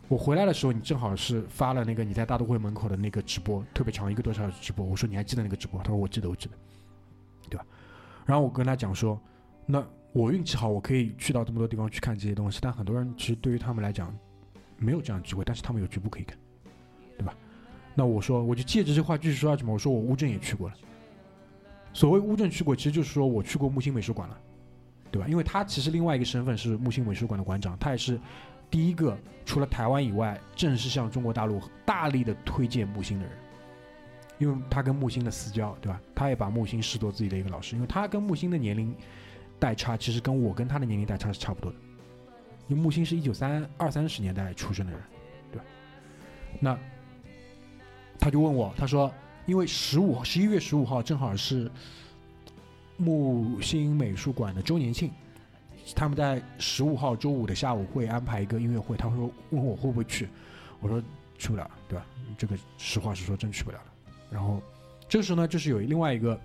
我回来的时候，你正好是发了那个你在大都会门口的那个直播，特别长，一个多小时直播。我说你还记得那个直播？他说我记得，我记得，对吧？然后我跟他讲说，那我运气好，我可以去到这么多地方去看这些东西，但很多人其实对于他们来讲没有这样的机会，但是他们有局部可以看，对吧？那我说我就借着这话继续说下去嘛。我说我乌镇也去过了，所谓乌镇去过，其实就是说我去过木星美术馆了，对吧？因为他其实另外一个身份是木星美术馆的馆长，他也是第一个除了台湾以外正式向中国大陆大力的推荐木星的人。因为他跟木星的私交，对吧？他也把木星视作自己的一个老师，因为他跟木星的年龄代差，其实跟我跟他的年龄代差是差不多的。因为木星是一九三二三十年代出生的人，对吧？那他就问我，他说，因为十五十一月十五号正好是木星美术馆的周年庆，他们在十五号周五的下午会安排一个音乐会，他说问我会不会去，我说去不了，对吧？这个实话实说，真去不了。然后这时候呢，就是有另外一个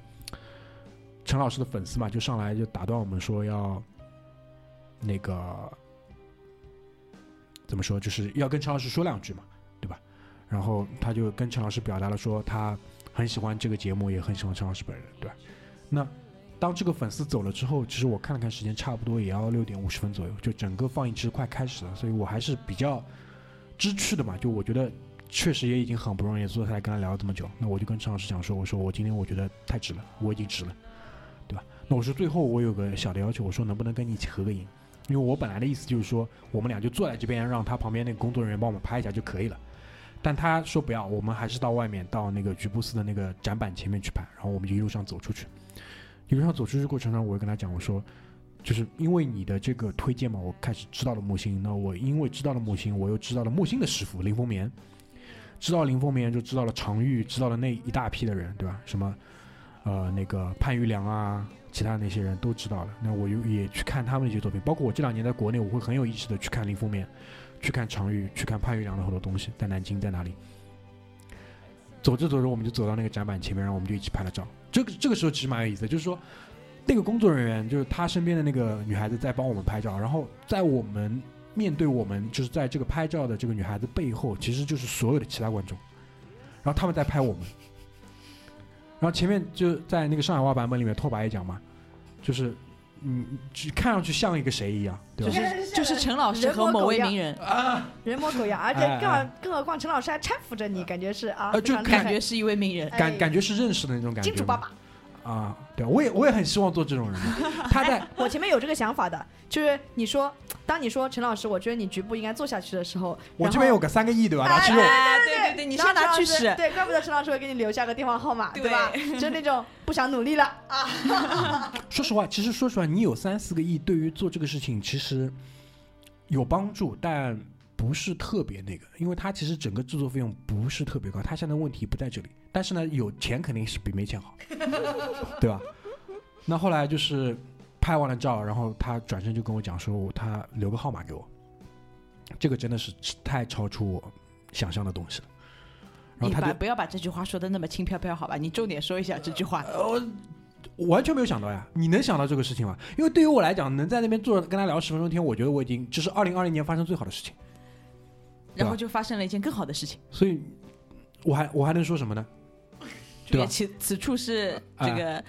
陈老师的粉丝嘛，就上来就打断我们说要那个怎么说，就是要跟陈老师说两句嘛，对吧？然后他就跟陈老师表达了说他很喜欢这个节目，也很喜欢陈老师本人，对吧？那当这个粉丝走了之后，其实我看了看时间，差不多也要六点五十分左右，就整个放映其实快开始了，所以我还是比较知趣的嘛，就我觉得确实也已经很不容易坐下来跟他聊了这么久，那我就跟陈老师讲说，我说我今天我觉得太值了，我已经值了，对吧？那我说最后我有个小的要求，我说能不能跟你一起合个影？因为我本来的意思就是说，我们俩就坐在这边，让他旁边那个工作人员帮我们拍一下就可以了。但他说不要，我们还是到外面到那个局部寺的那个展板前面去拍，然后我们就一路上走出去。一路上走出去过程中，我会跟他讲，我说，就是因为你的这个推荐嘛，我开始知道了木星。那我因为知道了木星，我又知道了木星的师傅林风眠，知道林风眠就知道了常玉，知道了那一大批的人，对吧？什么呃那个潘玉良啊，其他那些人都知道了。那我又也去看他们那些作品，包括我这两年在国内，我会很有意识的去看林风眠，去看常玉，去看潘玉良的很多东西，在南京在哪里。走着走着，我们就走到那个展板前面，然后我们就一起拍了照。这个这个时候其实蛮有意思的，就是说，那个工作人员就是他身边的那个女孩子在帮我们拍照，然后在我们面对我们就是在这个拍照的这个女孩子背后，其实就是所有的其他观众，然后他们在拍我们，然后前面就在那个上海话版本里面，拓跋也讲嘛，就是嗯，只看上去像一个谁一样，对吧？就是就是陈老师和某位名人，人模狗样，而且哎更哎。更何况陈老师还搀扶着你，感觉是啊，呃就感觉是一位名人。感哎感觉是认识的那种感觉，金主爸爸。啊，对，我也我也很希望做这种人。他在我前面有这个想法的，就是你说，当你说陈老师，我觉得你局部应该做下去的时候，我这边有个三个亿，对吧？拿去用。哎，对对对，你先拿去使。对，怪不得陈老师会给你留下个电话号码，对吧？就是那种不想努力了 啊，说实话，其实说实话，你有三四个亿，对于做这个事情其实有帮助，但不是特别那个，因为它其实整个制作费用不是特别高，它现在问题不在这里。但是呢，有钱肯定是比没钱好，对吧？那后来就是拍完了照，然后他转身就跟我讲说，他留个号码给我，这个真的是太超出我想象的东西了。然后他就你不要把这句话说的那么轻飘飘，好吧？你重点说一下这句话。我完全没有想到呀，你能想到这个事情吗？因为对于我来讲，能在那边坐着跟他聊十分钟天，我觉得我已经这是二零二零年发生最好的事情，然后就发生了一件更好的事情。所以我还我还能说什么呢？对吧此此处是这个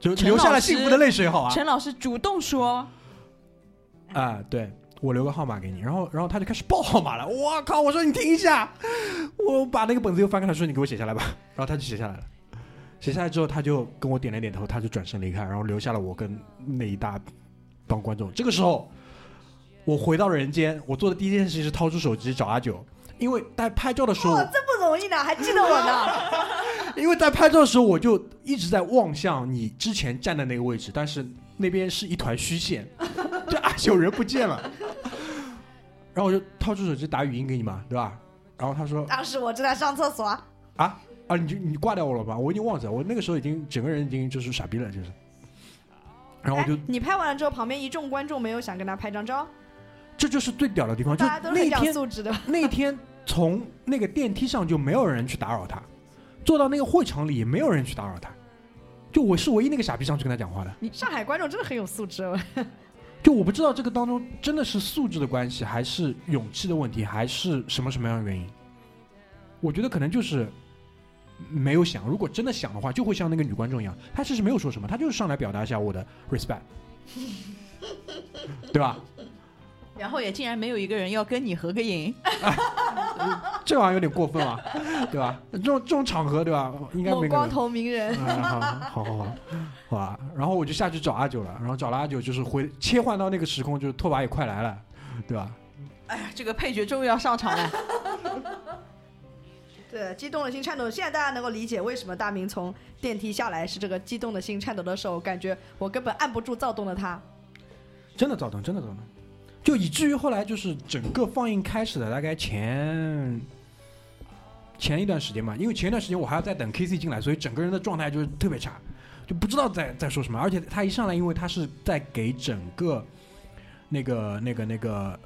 就陈流下了幸福的泪水，好啊陈老师主动说，啊！对我留个号码给你，然后然后他就开始报号码了。我靠！我说你听一下，我把那个本子又翻开了，说你给我写下来吧。然后他就写下来了。写下来之后，他就跟我点了点头，他就转身离开，然后留下了我跟那一大帮观众。这个时候，我回到了人间，我做的第一件事情是掏出手机找阿九，因为在拍照的时候，哦，这不容易呢，还记得我呢。因为在拍照的时候，我就一直在望向你之前站的那个位置，但是那边是一团虚线，就阿九人不见了。然后我就掏出手机打语音给你嘛，对吧？然后他说当时我正在上厕所，啊啊，你就你挂掉我了吧？我已经忘记了，我那个时候已经整个人已经就是傻逼了，就是。然后我就哎，你拍完了之后，旁边一众观众没有想跟他拍张照，这就是最屌的地方，就那天。那天从那个电梯上就没有人去打扰他，坐到那个会场里也没有人去打扰他，就我是唯一那个傻逼上去跟他讲话的。你上海观众真的很有素质，哦 就我不知道这个当中真的是素质的关系，还是勇气的问题，还是什么什么样的原因？我觉得可能就是没有想。如果真的想的话，就会像那个女观众一样，她其实没有说什么，她就是上来表达一下我的 respect，对吧？然后也竟然没有一个人要跟你合个影，这玩意儿有点过分啊，对吧？这种这种场合，对吧？应该某光。头名人。嗯，好，好，好，好，好吧。然后我就下去找阿九了，然后找了阿九，就是回切换到那个时空，就是拓跋也快来了，对吧？哎呀，这个配角终于要上场了。对，激动的心颤抖。现在大家能够理解为什么大明从电梯下来是这个激动的心颤抖的手，感觉我根本按不住躁动的他。真的躁动，真的躁动，就以至于后来就是整个放映开始的大概前前一段时间嘛，因为前一段时间我还要再等 K C 进来，所以整个人的状态就是特别差，就不知道在在说什么。而且他一上来，因为他是在给整个那个那个那个。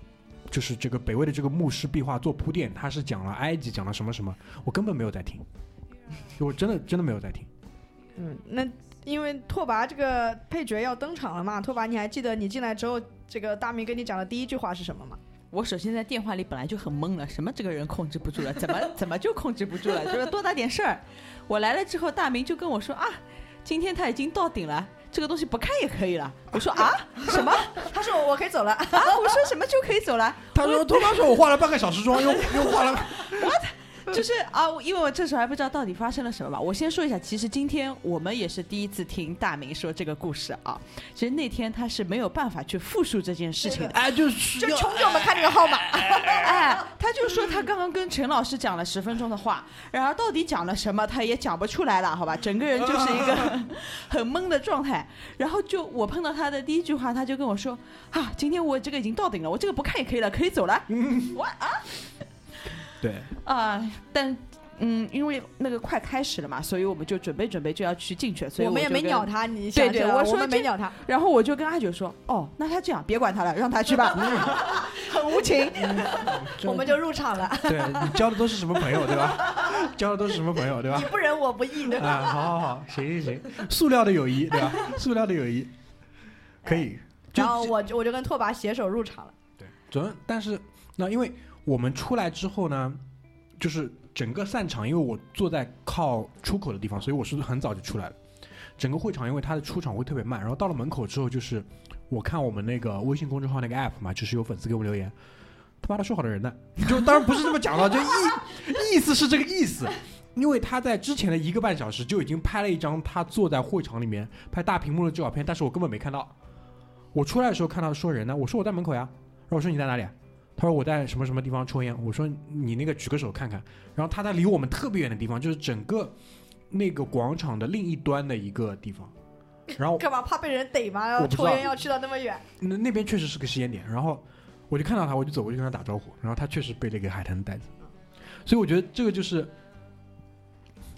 就是这个北魏的这个墓室壁画做铺垫，他是讲了埃及，讲了什么什么，我根本没有在听，我真的真的没有在听。嗯，那因为拓跋这个配角要登场了嘛，拓跋，你还记得你进来之后，这个大明跟你讲的第一句话是什么吗？我首先在电话里本来就很懵了，什么这个人控制不住了，怎么怎么就控制不住了？就是多大点事儿。我来了之后，大明就跟我说啊，今天他已经到顶了，这个东西不看也可以了。我说啊，什么？他说我可以走了。啊？我说什么就可以走了？他说：“托妈说我化了半个小时妆，又又化了。就是啊，因为我这时候还不知道到底发生了什么吧。我先说一下，其实今天我们也是第一次听大明说这个故事啊。其实那天他是没有办法去复述这件事情的。哎，就是就穷给我们看这个号码。哎，他就说他刚刚跟陈老师讲了十分钟的话，然后到底讲了什么，他也讲不出来了，好吧？整个人就是一个 很懵的状态。然后就我碰到他的第一句话，他就跟我说：“啊，今天我这个已经到顶了，我这个不看也可以了，可以走了。我啊对，啊！但嗯，因为那个快开始了嘛，所以我们就准备准备就要去进去，所以我们也没鸟他，你对对我说这们没鸟他，然后我就跟阿九说，哦，那他这样，别管他了，让他去吧，很无情。我们就入场了。对你交的都是什么朋友，对吧？交的都是什么朋友，对吧你？不仁我不义，对吧？啊，好好好，行行行，塑料的友谊，对吧？塑料的友谊，可以。然后我就我就跟拓跋携手入场了。对，主要但是那因为我们出来之后呢，就是整个散场，因为我坐在靠出口的地方，所以我是很早就出来了。整个会场因为它的出场会特别慢，然后到了门口之后，就是我看我们那个微信公众号那个 app 嘛，就是有粉丝给我们留言，他妈的说好的人呢？就当然不是这么讲的，就意 意思是这个意思。因为他在之前的一个半小时就已经拍了一张他坐在会场里面拍大屏幕的照片，但是我根本没看到。我出来的时候看到说人呢，我说我在门口呀，然后我说你在哪里啊？他说我在什么什么地方抽烟。我说你那个举个手看看。然后他在离我们特别远的地方，就是整个那个广场的另一端的一个地方。然后干嘛怕被人逮吗？然后抽烟要去到那么远，那那边确实是个吸烟点，然后我就看到他，我就走过去跟他打招呼，然后他确实背了一个海滩的袋子，所以我觉得这个就是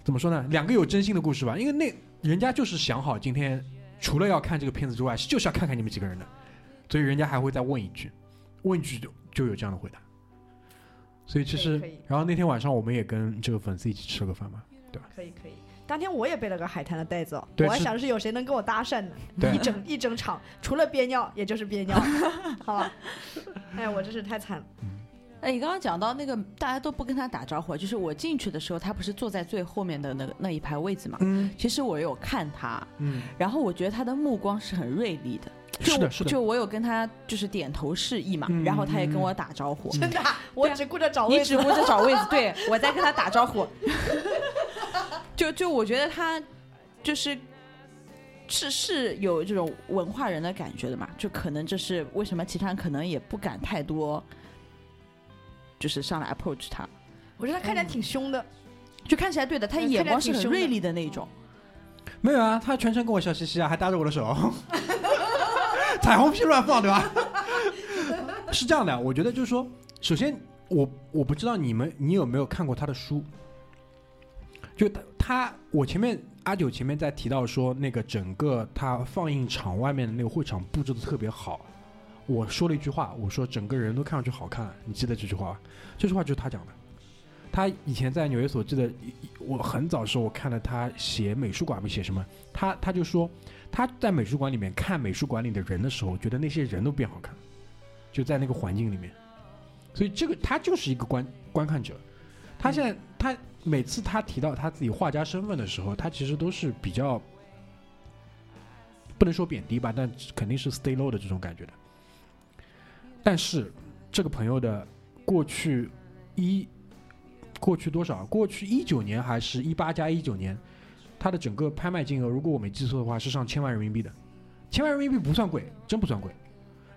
怎么说呢，两个有真心的故事吧，因为那人家就是想好今天除了要看这个片子之外，就是要看看你们几个人的，所以人家还会再问一句，问一句就就有这样的回答，所以其实然后那天晚上我们也跟这个粉丝一起吃了个饭嘛，对吧可以可以。当天我也背了个海滩的袋子哦，我还想是有谁能跟我搭讪呢？对一整一整场，除了憋尿，也就是憋尿，好吧？哎，我真是太惨了。哎，你刚刚讲到那个大家都不跟他打招呼，就是我进去的时候，他不是坐在最后面的那个那一排位置嘛？嗯其实我有看他，嗯，然后我觉得他的目光是很锐利的。就是的，是的，就我有跟他就是点头示意嘛，嗯然后他也嗯跟我打招呼。真的啊，我只顾着找位置。你只顾着找位置，对我在跟他打招呼。就就我觉得他就是是是有这种文化人的感觉的嘛，就可能这是为什么其他人可能也不敢太多，就是上来 approach 他，我觉得他看起来挺凶的，就看起来对的，他嗯眼光是很锐利的那种。没有啊，他全程跟我笑嘻嘻啊，还搭着我的手，彩虹屁乱放，对吧？是这样的，我觉得就是说，首先我我不知道你们你有没有看过他的书，就他他我前面阿九前面在提到说那个整个他放映场外面的那个会场布置的特别好，我说了一句话，我说整个人都看上去好看，你记得这句话吧？这句话就是他讲的。他以前在纽约所记得，我很早的时候我看了他写美术馆没写什么，他他就说他在美术馆里面看美术馆里的人的时候，觉得那些人都变好看，就在那个环境里面，所以这个他就是一个观观看者。他现在他每次他提到他自己画家身份的时候，他其实都是比较不能说贬低吧，但肯定是 stay low 的这种感觉的。但是这个朋友的过去一过去多少？过去一九年还是一八加一九年，他的整个拍卖金额，如果我没记错的话，是上千万人民币的。千万人民币不算贵，真不算贵，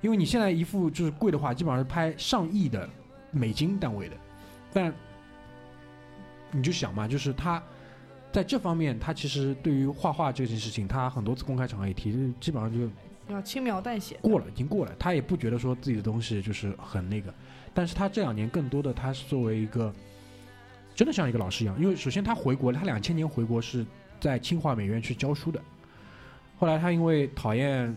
因为你现在一幅就是贵的话，基本上是拍上亿的美金单位的。但你就想嘛，就是他在这方面，他其实对于画画这件事情，他很多次公开场合也提，基本上就要轻描淡写。过了，已经过了。他也不觉得说自己的东西就是很那个，但是他这两年更多的他是作为一个真的像一个老师一样，因为首先他回国了，他两千年回国是在清华美院去教书的，后来他因为讨厌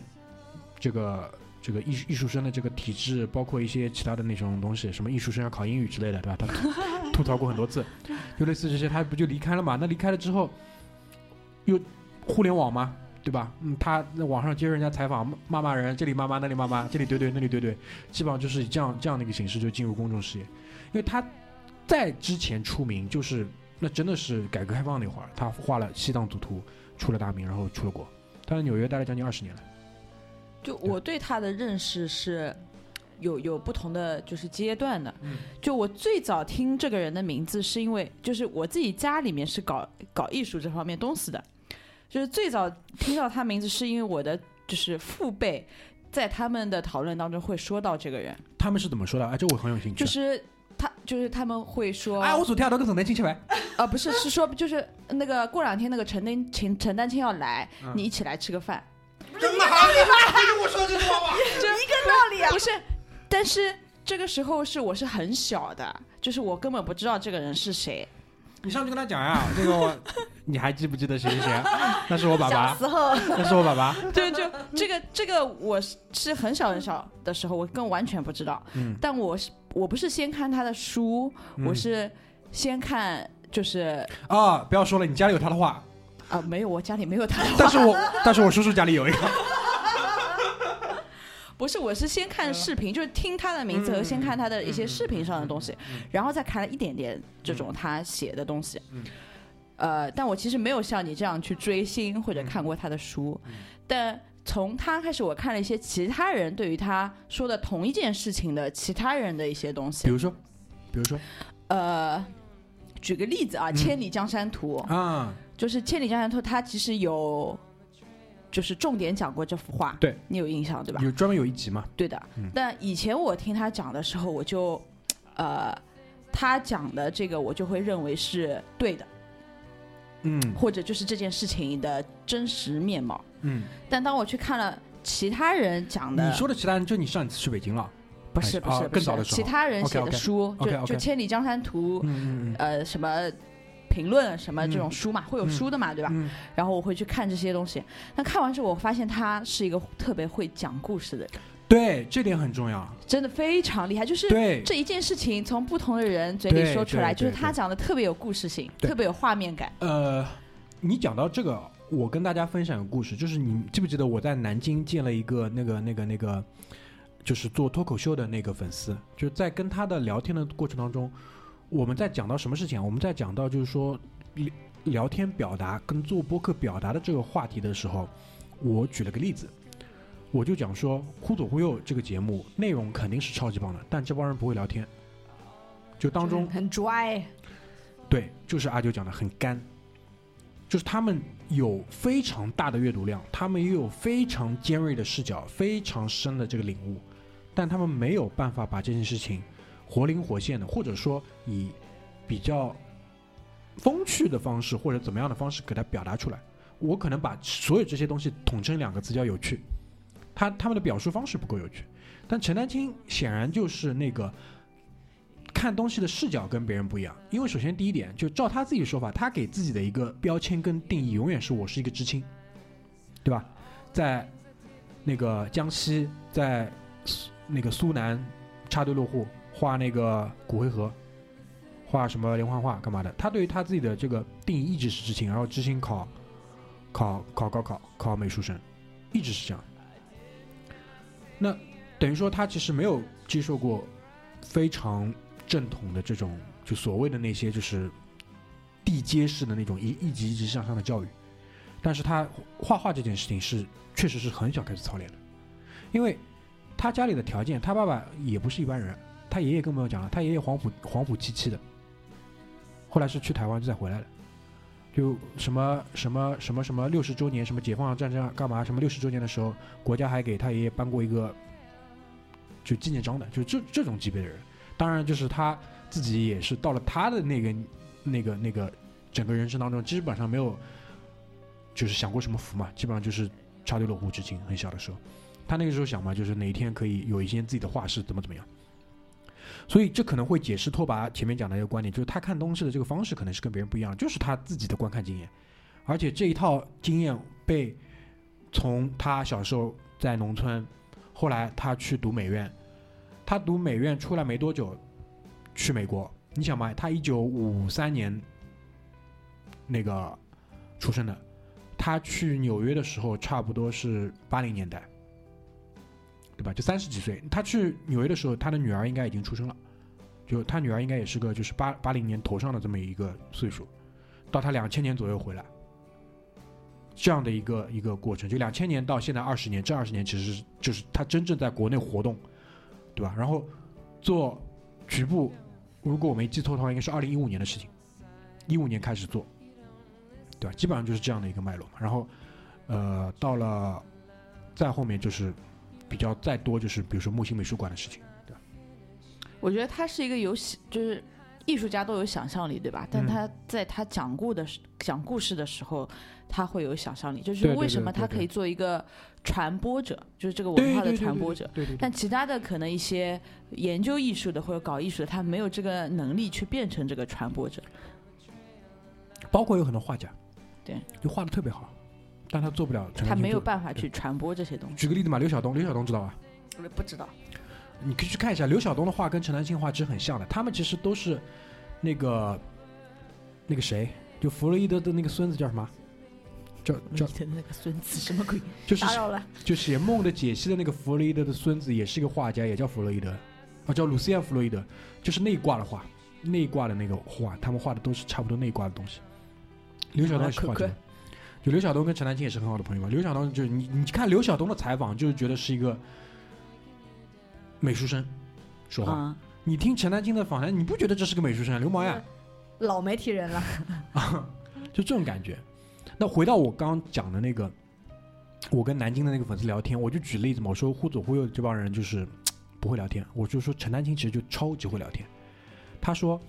这个这个艺术艺术生的这个体制，包括一些其他的那种东西，什么艺术生要考英语之类的，对吧？他吐 吐槽过很多次，就类似这些，他不就离开了嘛？那离开了之后，又互联网嘛，对吧？嗯，他在网上接受人家采访，骂骂骂人，这里骂骂，那里骂骂，这里怼怼，那里怼怼，基本上就是以这样这样的一个形式就进入公众视野。因为他在之前出名，就是那真的是改革开放那会儿，他画了《西藏组图》，出了大名，然后出了国。他在纽约待了将近二十年了。就我对他的认识是有有不同的就是阶段的。嗯就我最早听这个人的名字，是因为就是我自己家里面是搞搞艺术这方面东西的，就是最早听到他名字是因为我的就是父辈在他们的讨论当中会说到这个人，他们是怎么说的？哎，这我很有兴趣。就是他就是他们会说，哎，我所听到的跟陈丹青去呗。啊不是是说就是那个过两天那个陈丹青陈丹青要来，嗯你一起来吃个饭。真的好，你跟我说这句话吧。道理啊不是，但是这个时候是我是很小的，就是我根本不知道这个人是谁。你上去跟他讲呀，这个我你还记不记得谁谁谁啊？那是我爸小爸，时候那是我爸爸。对，就这个这个，我是是很小很小的时候，我更完全不知道。嗯，但我是我不是先看他的书，我嗯是先看就是啊，不要说了，你家里有他的画，啊、没有，我家里没有他的画。但是我但是我叔叔家里有一个。不是，我是先看视频，就是听他的名字和嗯。先看他的一些视频上的东西，嗯。然后再看了一点点这种他写的东西。嗯。呃，但我其实没有像你这样去追星或者看过他的书，嗯。但从他开始，我看了一些其他人对于他说的同一件事情的其他人的一些东西比。如说，比如说。呃，举个例子啊，嗯千里江山图》啊，就是《千里江山图》，它其实有就是重点讲过这幅画，对你有印象对吧？有专门有一集嘛？对的。嗯但以前我听他讲的时候，我就呃，他讲的这个我就会认为是对的，嗯或者就是这件事情的真实面貌。嗯，但当我去看了其他人讲的，你说的其他人，就你上一次去北京了？不是不是不是更早的其他人写的书，就就《千里江山图》呃什么。评论什么这种嗯书嘛，会有嗯书的嘛，对吧？嗯，然后我会去看这些东西。那看完之后，我发现他是一个特别会讲故事的人，对，这点很重要。真的非常厉害。就是对，这一件事情从不同的人嘴里说出来，就是他讲的特别有故事性，特别有画面感。呃，你讲到这个，我跟大家分享个故事，就是你记不记得我在南京见了一个那个那个那个，就是做脱口秀的那个粉丝，就是在跟他的聊天的过程当中，我们在讲到什么事情啊？我们在讲到就是说聊聊天表达跟做播客表达的这个话题的时候，我举了个例子。我就讲说，《忽左忽右》这个节目内容肯定是超级棒的，但这帮人不会聊天，就当中很 dry，对，就是阿九讲的很干，就是他们有非常大的阅读量，他们也有非常尖锐的视角，非常深的这个领悟，但他们没有办法把这件事情活灵活现的，或者说以比较风趣的方式或者怎么样的方式给它表达出来。我可能把所有这些东西统称两个字叫有趣，他他们的表述方式不够有趣，但陈丹青显然就是那个看东西的视角跟别人不一样，因为首先第一点，就照他自己说法，他给自己的一个标签跟定义永远是我是一个知青，对吧？在那个江西，在那个苏南插队落户，画那个骨灰盒，画什么连环画干嘛的？他对于他自己的这个定义一直是知青，然后知青考考考高考考美术生，一直是这样。那等于说他其实没有接受过非常正统的这种就所谓的那些就是地阶式的那种一一级一级向上的教育，但是他画画这件事情是确实是很小开始操练的，因为他家里的条件，他爸爸也不是一般人，他爷爷更不用讲了，他爷爷黄埔黄埔七期的，后来是去台湾再回来的，就什么什么什么什么六十周年什么解放战争啊干嘛什么六十周年的时候，国家还给他爷爷颁过一个就纪念章的，就这这种级别的人。当然，就是他自己也是到了他的那个那个那个整个人生当中，基本上没有就是享过什么福嘛，基本上就是插队落户至今。很小的时候，他那个时候想嘛，就是哪一天可以有一间自己的画室，怎么怎么样。所以这可能会解释拓跋前面讲的一个观点，就是他看东西的这个方式可能是跟别人不一样，就是他自己的观看经验，而且这一套经验被从他小时候在农村，后来他去读美院，他读美院出来没多久，去美国。你想嘛，他一九五三年那个出生的，他去纽约的时候差不多是八零年代，对吧？就三十几岁。他去纽约的时候，他的女儿应该已经出生了，就他女儿应该也是个就是八八零年头上的这么一个岁数，到他两千年左右回来。这样的一个一个过程，就两千年到现在二十年，这二十年其实就是他真正在国内活动，对吧？然后做局部，如果我没记错的话，应该是二零一五年的事情，一五年开始做，对吧？基本上就是这样的一个脉络嘛。然后，呃，到了再后面就是比较再多就是比如说木星美术馆的事情，对吧？我觉得他是一个有想，就是艺术家都有想象力，对吧？但嗯他在他讲故的时讲故事的时候，他会有想象力，就是为什么他可以做一个传播者，就是这个文化的传播者。对对对但其他的可能一些研究艺术的或者搞艺术的，他没有这个能力去变成这个传播者。包括有很多画家，对，就画的特别好，但他做不了他没有办法去传播这些东西。举个例子嘛，刘晓东，刘晓东知道吧？我不知道，你可以去看一下，刘晓东的画跟陈丹青画其实很像的，他们其实都是那个那个谁，就弗洛伊德的那个孙子叫什么？叫叫的那个孙子什么鬼？就是打扰了，就写《梦的解析》的那个弗洛伊德的孙子，也是一个画家，也叫弗洛伊德，啊，叫鲁西安·弗洛伊德，就是内挂的画，内挂的那个画，他们画的都是差不多内挂的东西。刘晓东也是画可可这个，就刘晓东跟陈丹青也是很好的朋友嘛。刘晓东就是你，你看刘晓东的采访，就是觉得是一个美术生说话。啊，你听陈丹青的访谈，你不觉得这是个美术生啊？流氓呀，老媒体人了，就这种感觉。那回到我刚刚讲的那个，我跟南京的那个粉丝聊天，我就举例子嘛，我说忽左忽右这帮人就是不会聊天，我就说陈丹青其实就超级会聊天。他说，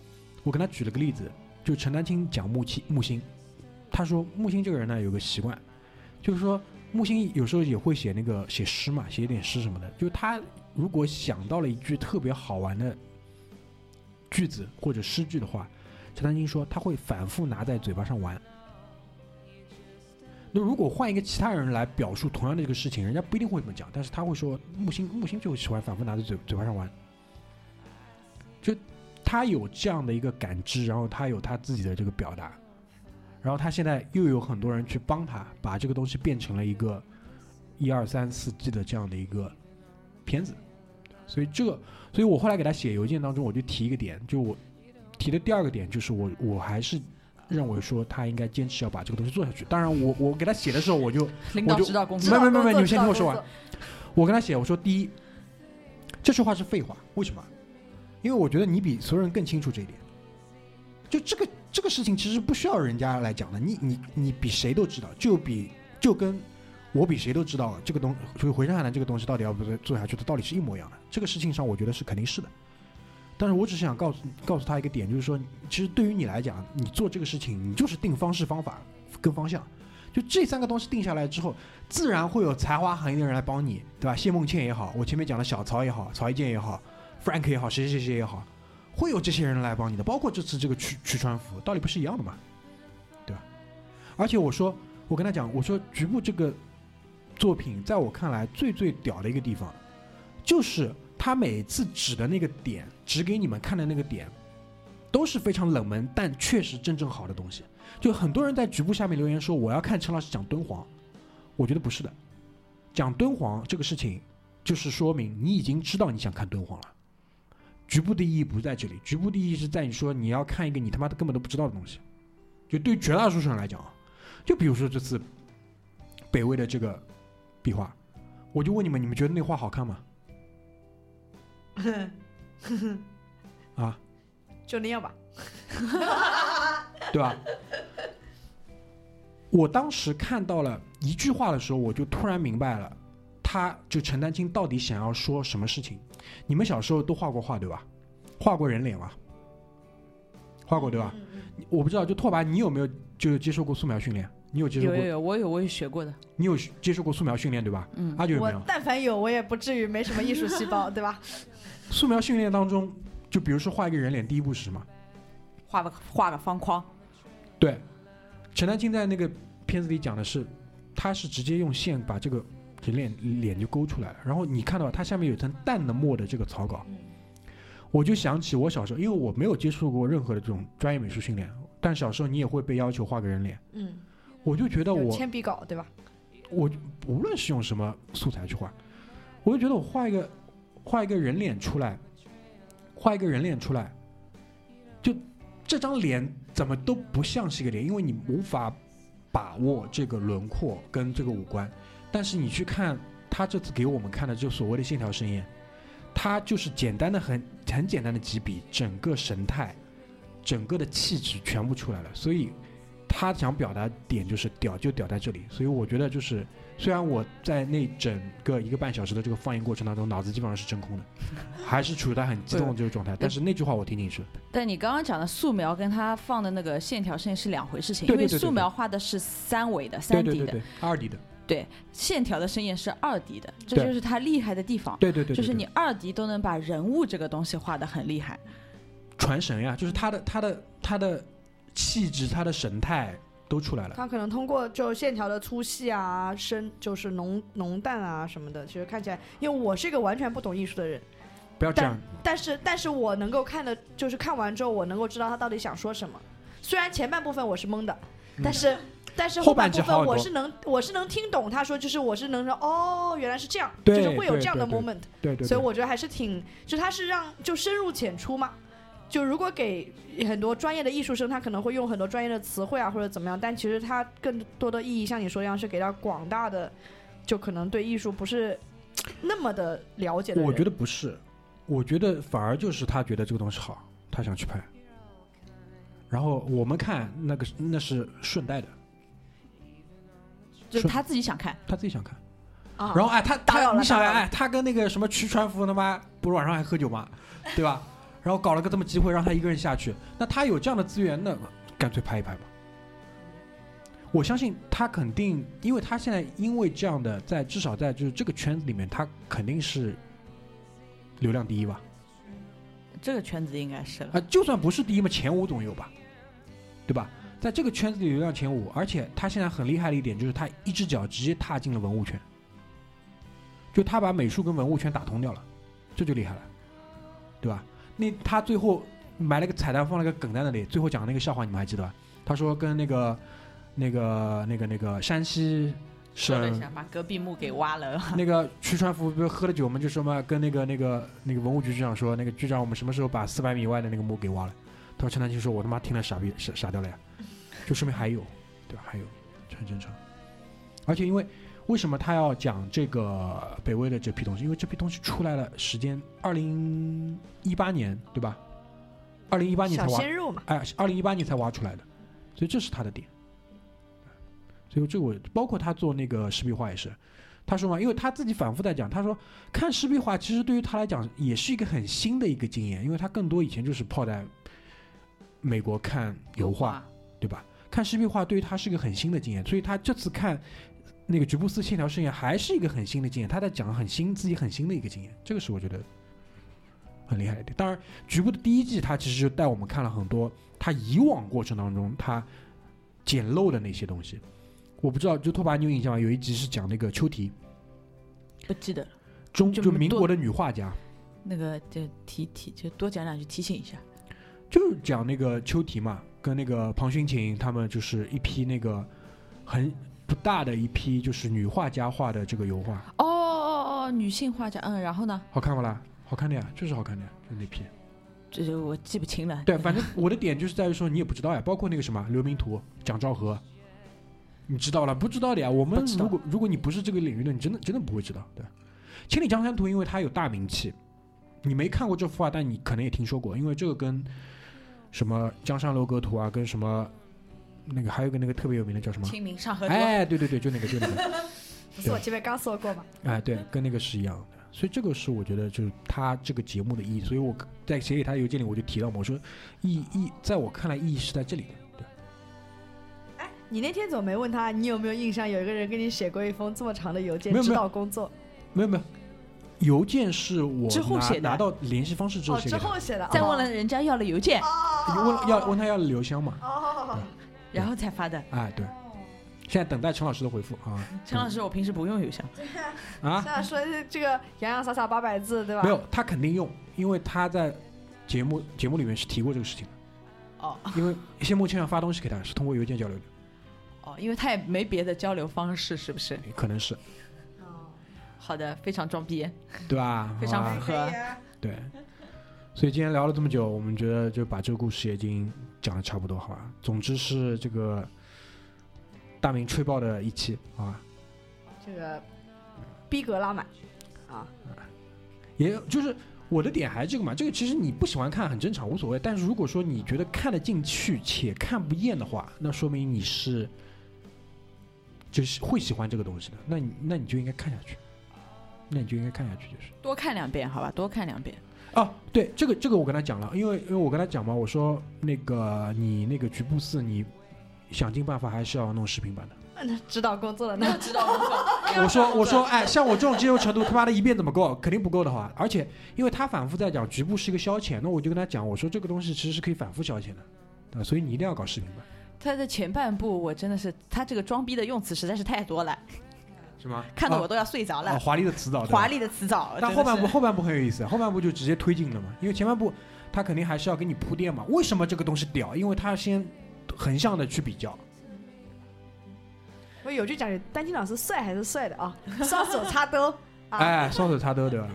我跟他举了个例子，就陈丹青讲木青木星，他说木星这个人呢有个习惯，就是说木星有时候也会写那个写诗嘛，写一点诗什么的，就他如果想到了一句特别好玩的句子或者诗句的话，陈丹青说他会反复拿在嘴巴上玩。那如果换一个其他人来表述同样的这个事情，人家不一定会这么讲，但是他会说木星木星就喜欢反复拿在嘴嘴巴上玩，就他有这样的一个感知，然后他有他自己的这个表达，然后他现在又有很多人去帮他把这个东西变成了一个一二三四季的这样的一个片子，所以这个，所以我后来给他写邮件当中，我就提一个点，就我提的第二个点就是我我还是认为说他应该坚持要把这个东西做下去。当然我，我给他写的时候，我就 领导我就指导工作没没没没你们先听我说完我跟他写，我说第一，这句话是废话，为什么？因为我觉得你比所有人更清楚这一点。就这个这个事情其实不需要人家来讲的，你你你比谁都知道，就比就跟我比谁都知道这个东，所以回山海南这个东西到底要不要做下去的道理是一模一样的。这个事情上，我觉得是肯定是的。但是我只是想告诉告诉他一个点，就是说，其实对于你来讲，你做这个事情，你就是定方式、方法跟方向。就这三个东西定下来之后，自然会有才华横溢的人来帮你，对吧？谢梦倩也好，我前面讲的小曹也好，曹一健也好，Frank 也好，谁谁谁也好，会有这些人来帮你的。包括这次这个曲曲川服，道理不是一样的吗，对吧？而且我说，我跟他讲，我说局部这个作品，在我看来最最屌的一个地方，就是他每次指的那个点，指给你们看的那个点，都是非常冷门，但确实真正好的东西。就很多人在局部下面留言说我要看陈老师讲敦煌，我觉得不是的。讲敦煌这个事情，就是说明你已经知道你想看敦煌了。局部的意义不在这里，局部的意义是在你说你要看一个你他妈的根本都不知道的东西。就对于绝大多数人来讲啊，就比如说这次北魏的这个壁画，我就问你们，你们觉得那画好看吗？啊，就那样吧。对吧？我当时看到了一句话的时候，我就突然明白了，他就陈丹青到底想要说什么事情。你们小时候都画过画对吧？画过人脸吧？画过对吧？嗯我不知道，就拓跋，你有没有就接受过素描训练？你有接受过？有有有，我有我有学过的，你有接受过素描训练对吧？嗯，我阿九有没有？但凡有，我也不至于没什么艺术细胞，对吧？素描训练当中，就比如说画一个人脸，第一步是什么？画个画个方框，对，陈丹青在那个片子里讲的是，他是直接用线把这个人脸脸就勾出来了，然后你看到它下面有层淡的墨的这个草稿，我就想起我小时候，因为我没有接触过任何的这种专业美术训练，但小时候你也会被要求画个人脸，嗯，我就觉得我铅笔稿，对吧？我无论是用什么素材去画，我就觉得我画一个画一个人脸出来，画一个人脸出来，就这张脸怎么都不像是一个脸，因为你无法把握这个轮廓跟这个五官。但是你去看他这次给我们看的这所谓的线条盛宴，他就是简单的很很简单的几笔，整个神态、整个的气质全部出来了。所以他想表达点就是屌就屌在这里。所以我觉得就是，虽然我在那整个一个半小时的这个放映过程当中，脑子基本上是真空的，还是处在很激动的这个状态。但是那句话我听进去了。但你刚刚讲的素描跟他放的那个线条盛宴是两回事情，因为素描画的是三维的、三 D 的，二 D 的，对线条的盛宴是二 D 的，这就是他厉害的地方。对对对对，就是你二 D 都能把人物这个东西画的很厉害，传神呀，就是他的他的他的气质、他的神态都出来了。他可能通过就线条的粗细啊、深就是浓浓淡啊什么的，其实看起来，因为我是一个完全不懂艺术的人，不要这样，但是但是我能够看的，就是看完之后我能够知道他到底想说什么。虽然前半部分我是懵的，但是、但是后半部分我是能我是能听懂他说，就是我是能说哦原来是这样，就是会有这样的 moment。对对对，所以我觉得还是挺，就他是让就深入浅出嘛。就如果给很多专业的艺术生，他可能会用很多专业的词汇啊，或者怎么样，但其实他更多的意义，像你说一样，是给到广大的，就可能对艺术不是那么的了解的人。我觉得不是，我觉得反而就是他觉得这个东西好，他想去拍。然后我们看那个那是顺带的，就是他自己想看，他自己想看。啊，然后哎，他打扰他你想哎，他跟那个什么曲传福他妈不是晚上还喝酒吗？对吧？然后搞了个这么机会让他一个人下去，那他有这样的资源，那干脆拍一拍吧。我相信他肯定，因为他现在因为这样的，在至少在就是这个圈子里面，他肯定是流量第一吧。这个圈子应该是了。啊，就算不是第一嘛，前五总有吧，对吧？在这个圈子里流量前五，而且他现在很厉害的一点就是他一只脚直接踏进了文物圈，就他把美术跟文物圈打通掉了，这就厉害了，对吧？那他最后埋了个彩蛋，放了个梗在那里，最后讲那个笑话，你们还记得吧？他说跟那个那个那个那个山西省说了一下，把隔壁墓给挖了。那个徐传福不是喝了酒吗？就说嘛，跟那个那个那个文物局局长说，那个局长，我们什么时候把四百米以外的那个墓给挖了？他说陈丹青说，我他妈听了傻逼傻傻掉了呀，就说明还有，对吧？还有，这很正常。而且因为为什么他要讲这个北魏的这批东西？因为这批东西出来了，时间二零一八年，对吧？二零一八年才小挖，鲜肉嘛，哎，二零一八年才挖出来的，所以这是他的点。所以这我包括他做那个石壁画也是，他说嘛，因为他自己反复在讲，他说看石壁画其实对于他来讲也是一个很新的一个经验，因为他更多以前就是泡在美国看油画，对吧？看湿壁画对于他是一个很新的经验，所以他这次看那个局部四线条试验还是一个很新的经验，他在讲很新自己很新的一个经验，这个是我觉得很厉害的一点。当然，局部的第一季他其实就带我们看了很多他以往过程当中他捡漏的那些东西。我不知道，就拓跋你有印象吗？有一集是讲那个秋提，不记得了。中就民国的女画家，那个就提提就多讲两句提醒一下。就是讲那个秋提嘛，跟那个庞勋琴他们就是一批那个很不大的一批就是女画家画的这个油画，哦哦哦，女性画家，嗯，然后呢？好看不啦？好看的呀，就是好看的呀，就那批。这就我记不清了。对，反正我的点就是在于说你也不知道呀，包括那个什么刘明图、蒋兆和，你知道了不知道的呀？我们如果如果你不是这个领域的，你真的真的不会知道。对，《千里江山图》因为它有大名气，你没看过这幅画，但你可能也听说过，因为这个跟什么《江山楼阁图》啊，跟什么那个还有一个那个特别有名的叫什么？清明上河图。哎，对对对，就那个就那个，不是我前面刚说过吗？哎，对，跟那个是一样的。所以这个是我觉得就是他这个节目的意义。所以我在写给他的邮件里我就提到嘛，我说意义在我看来意义是在这里的。对。你那天怎么没问他？你有没有印象有一个人给你写过一封这么长的邮件指导工作？没有没有，邮件是我拿之后写的拿到联系方式之后哦，写给他，之后写的。再问哦了人家要了邮件，问要问他要了邮箱嘛？哦，然后才发的。哎，对，现在等待陈老师的回复啊。陈老师，我平时不用邮箱。啊，现在说这个洋洋洒洒八百字，对吧？没有，他肯定用，因为他在节目节目里面是提过这个事情的。哦因为谢幕签要发东西给他，是通过邮件交流的，哦，因为他也没别的交流方式，是不是？可能是哦好的，非常装逼。对吧？非常符合啊对，所以今天聊了这么久，我们觉得就把这个故事也已经讲的差不多，好吧？总之是这个大明吹爆的一期，好吧？这个逼格拉满啊，也就是我的点还是这个嘛，这个其实你不喜欢看很正常，无所谓。但是如果说你觉得看得进去且看不厌的话，那说明你是就是会喜欢这个东西的，那你那你就应该看下去，那你就应该看下去就是。多看两遍，好吧，多看两遍。哦，对，这个这个我跟他讲了，因为因为我跟他讲嘛，我说那个你那个局部四，你想尽办法还是要弄视频版的。那指导工作了，那指导工作。我说我说哎，像我这种接受程度，他妈的一遍怎么够？肯定不够的话，而且因为他反复在讲局部是一个消遣，那我就跟他讲，我说这个东西其实是可以反复消遣的，啊，所以你一定要搞视频版，他的前半部我真的是，他这个装逼的用词实在是太多了，是吗？看得我都要睡着了。啊，华丽的辞藻，华丽的辞藻，但后半部后半部很有意思，后半部就直接推进了嘛，因为前半部他肯定还是要给你铺垫嘛。为什么这个东西屌？因为他先横向的去比较，我有句讲究，丹青老师帅还是帅的啊，双手插兜 啊，哎，双手插兜对吧？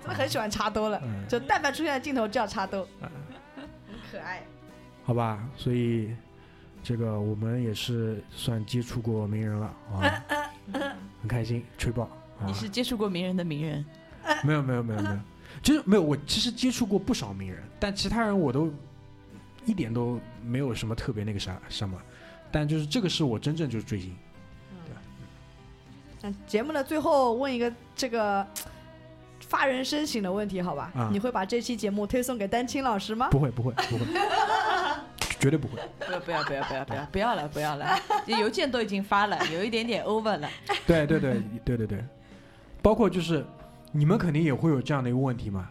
真的很喜欢插兜了，嗯，就但凡出现镜头就要插兜，很可爱。好吧，所以这个我们也是算接触过名人了啊，很开心，吹爆啊你！是接触过名人的名人，没有没有没有没有，其实没有，我其实接触过不少名人，但其他人我都一点都没有什么特别那个啥什么，但就是这个是我真正就是追星。那节目的最后问一个这个发人深省的问题，好吧？啊你会把这期节目推送给丹青老师吗？不会不会不会，绝对不会。不要不要不要不要不要不要了不要了，邮件都已经发了，有一点点 over 了。对对对对对对，包括就是你们肯定也会有这样的一个问题嘛，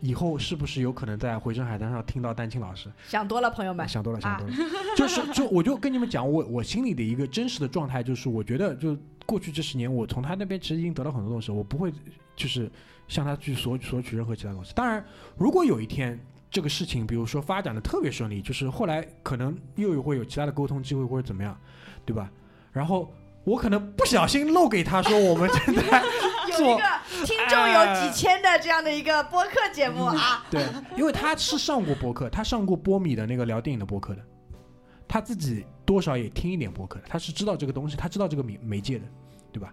以后是不是有可能在回声海滩上听到丹青老师？想多了，朋友们。想多了想多了，就是就我就跟你们讲，我我心里的一个真实的状态就是，我觉得就过去这十年，我从他那边其实已经得到很多东西，我不会就是向他去索索取任何其他东西。当然，如果有一天这个事情，比如说发展的特别顺利，就是后来可能又有会有其他的沟通机会或者怎么样，对吧？然后我可能不小心漏给他说我们正在做有一个听众有几千的这样的一个播客节目啊，对，因为他是上过播客，他上过波米的那个聊电影的播客的，他自己多少也听一点播客的，他是知道这个东西，他知道这个媒媒介的，对吧？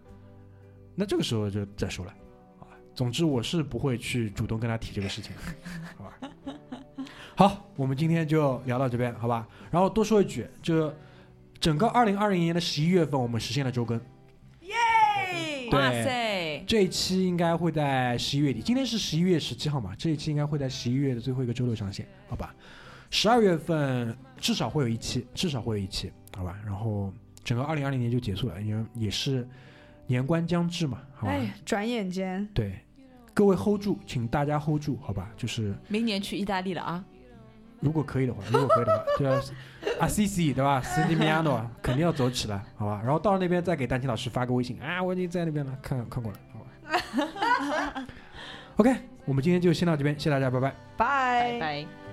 那这个时候就再说了，啊，总之我是不会去主动跟他提这个事情的，好吧？好，我们今天就聊到这边，好吧？然后多说一句，就整个二零二零年的十一月份，我们实现了周更，耶哇塞，这一期应该会在十一月底，今天是十一月十七号嘛，这一期应该会在十一月的最后一个周六上线，好吧？十二月份至少会有一期，至少会有一期，好吧？然后整个二零二零年就结束了，因为也是年关将至嘛，好吧？哎，转眼间，对，各位 hold 住，请大家 hold 住，好吧？就是明年去意大利了啊！如果可以的话，如果可以的话，就要啊 C C 对吧 c i m i a n o 肯定要走起来，好吧？然后到了那边再给丹青老师发个微信啊，我已经在那边了，看看过了，好吧？OK，我们今天就先到这边，谢谢大家，拜拜。拜拜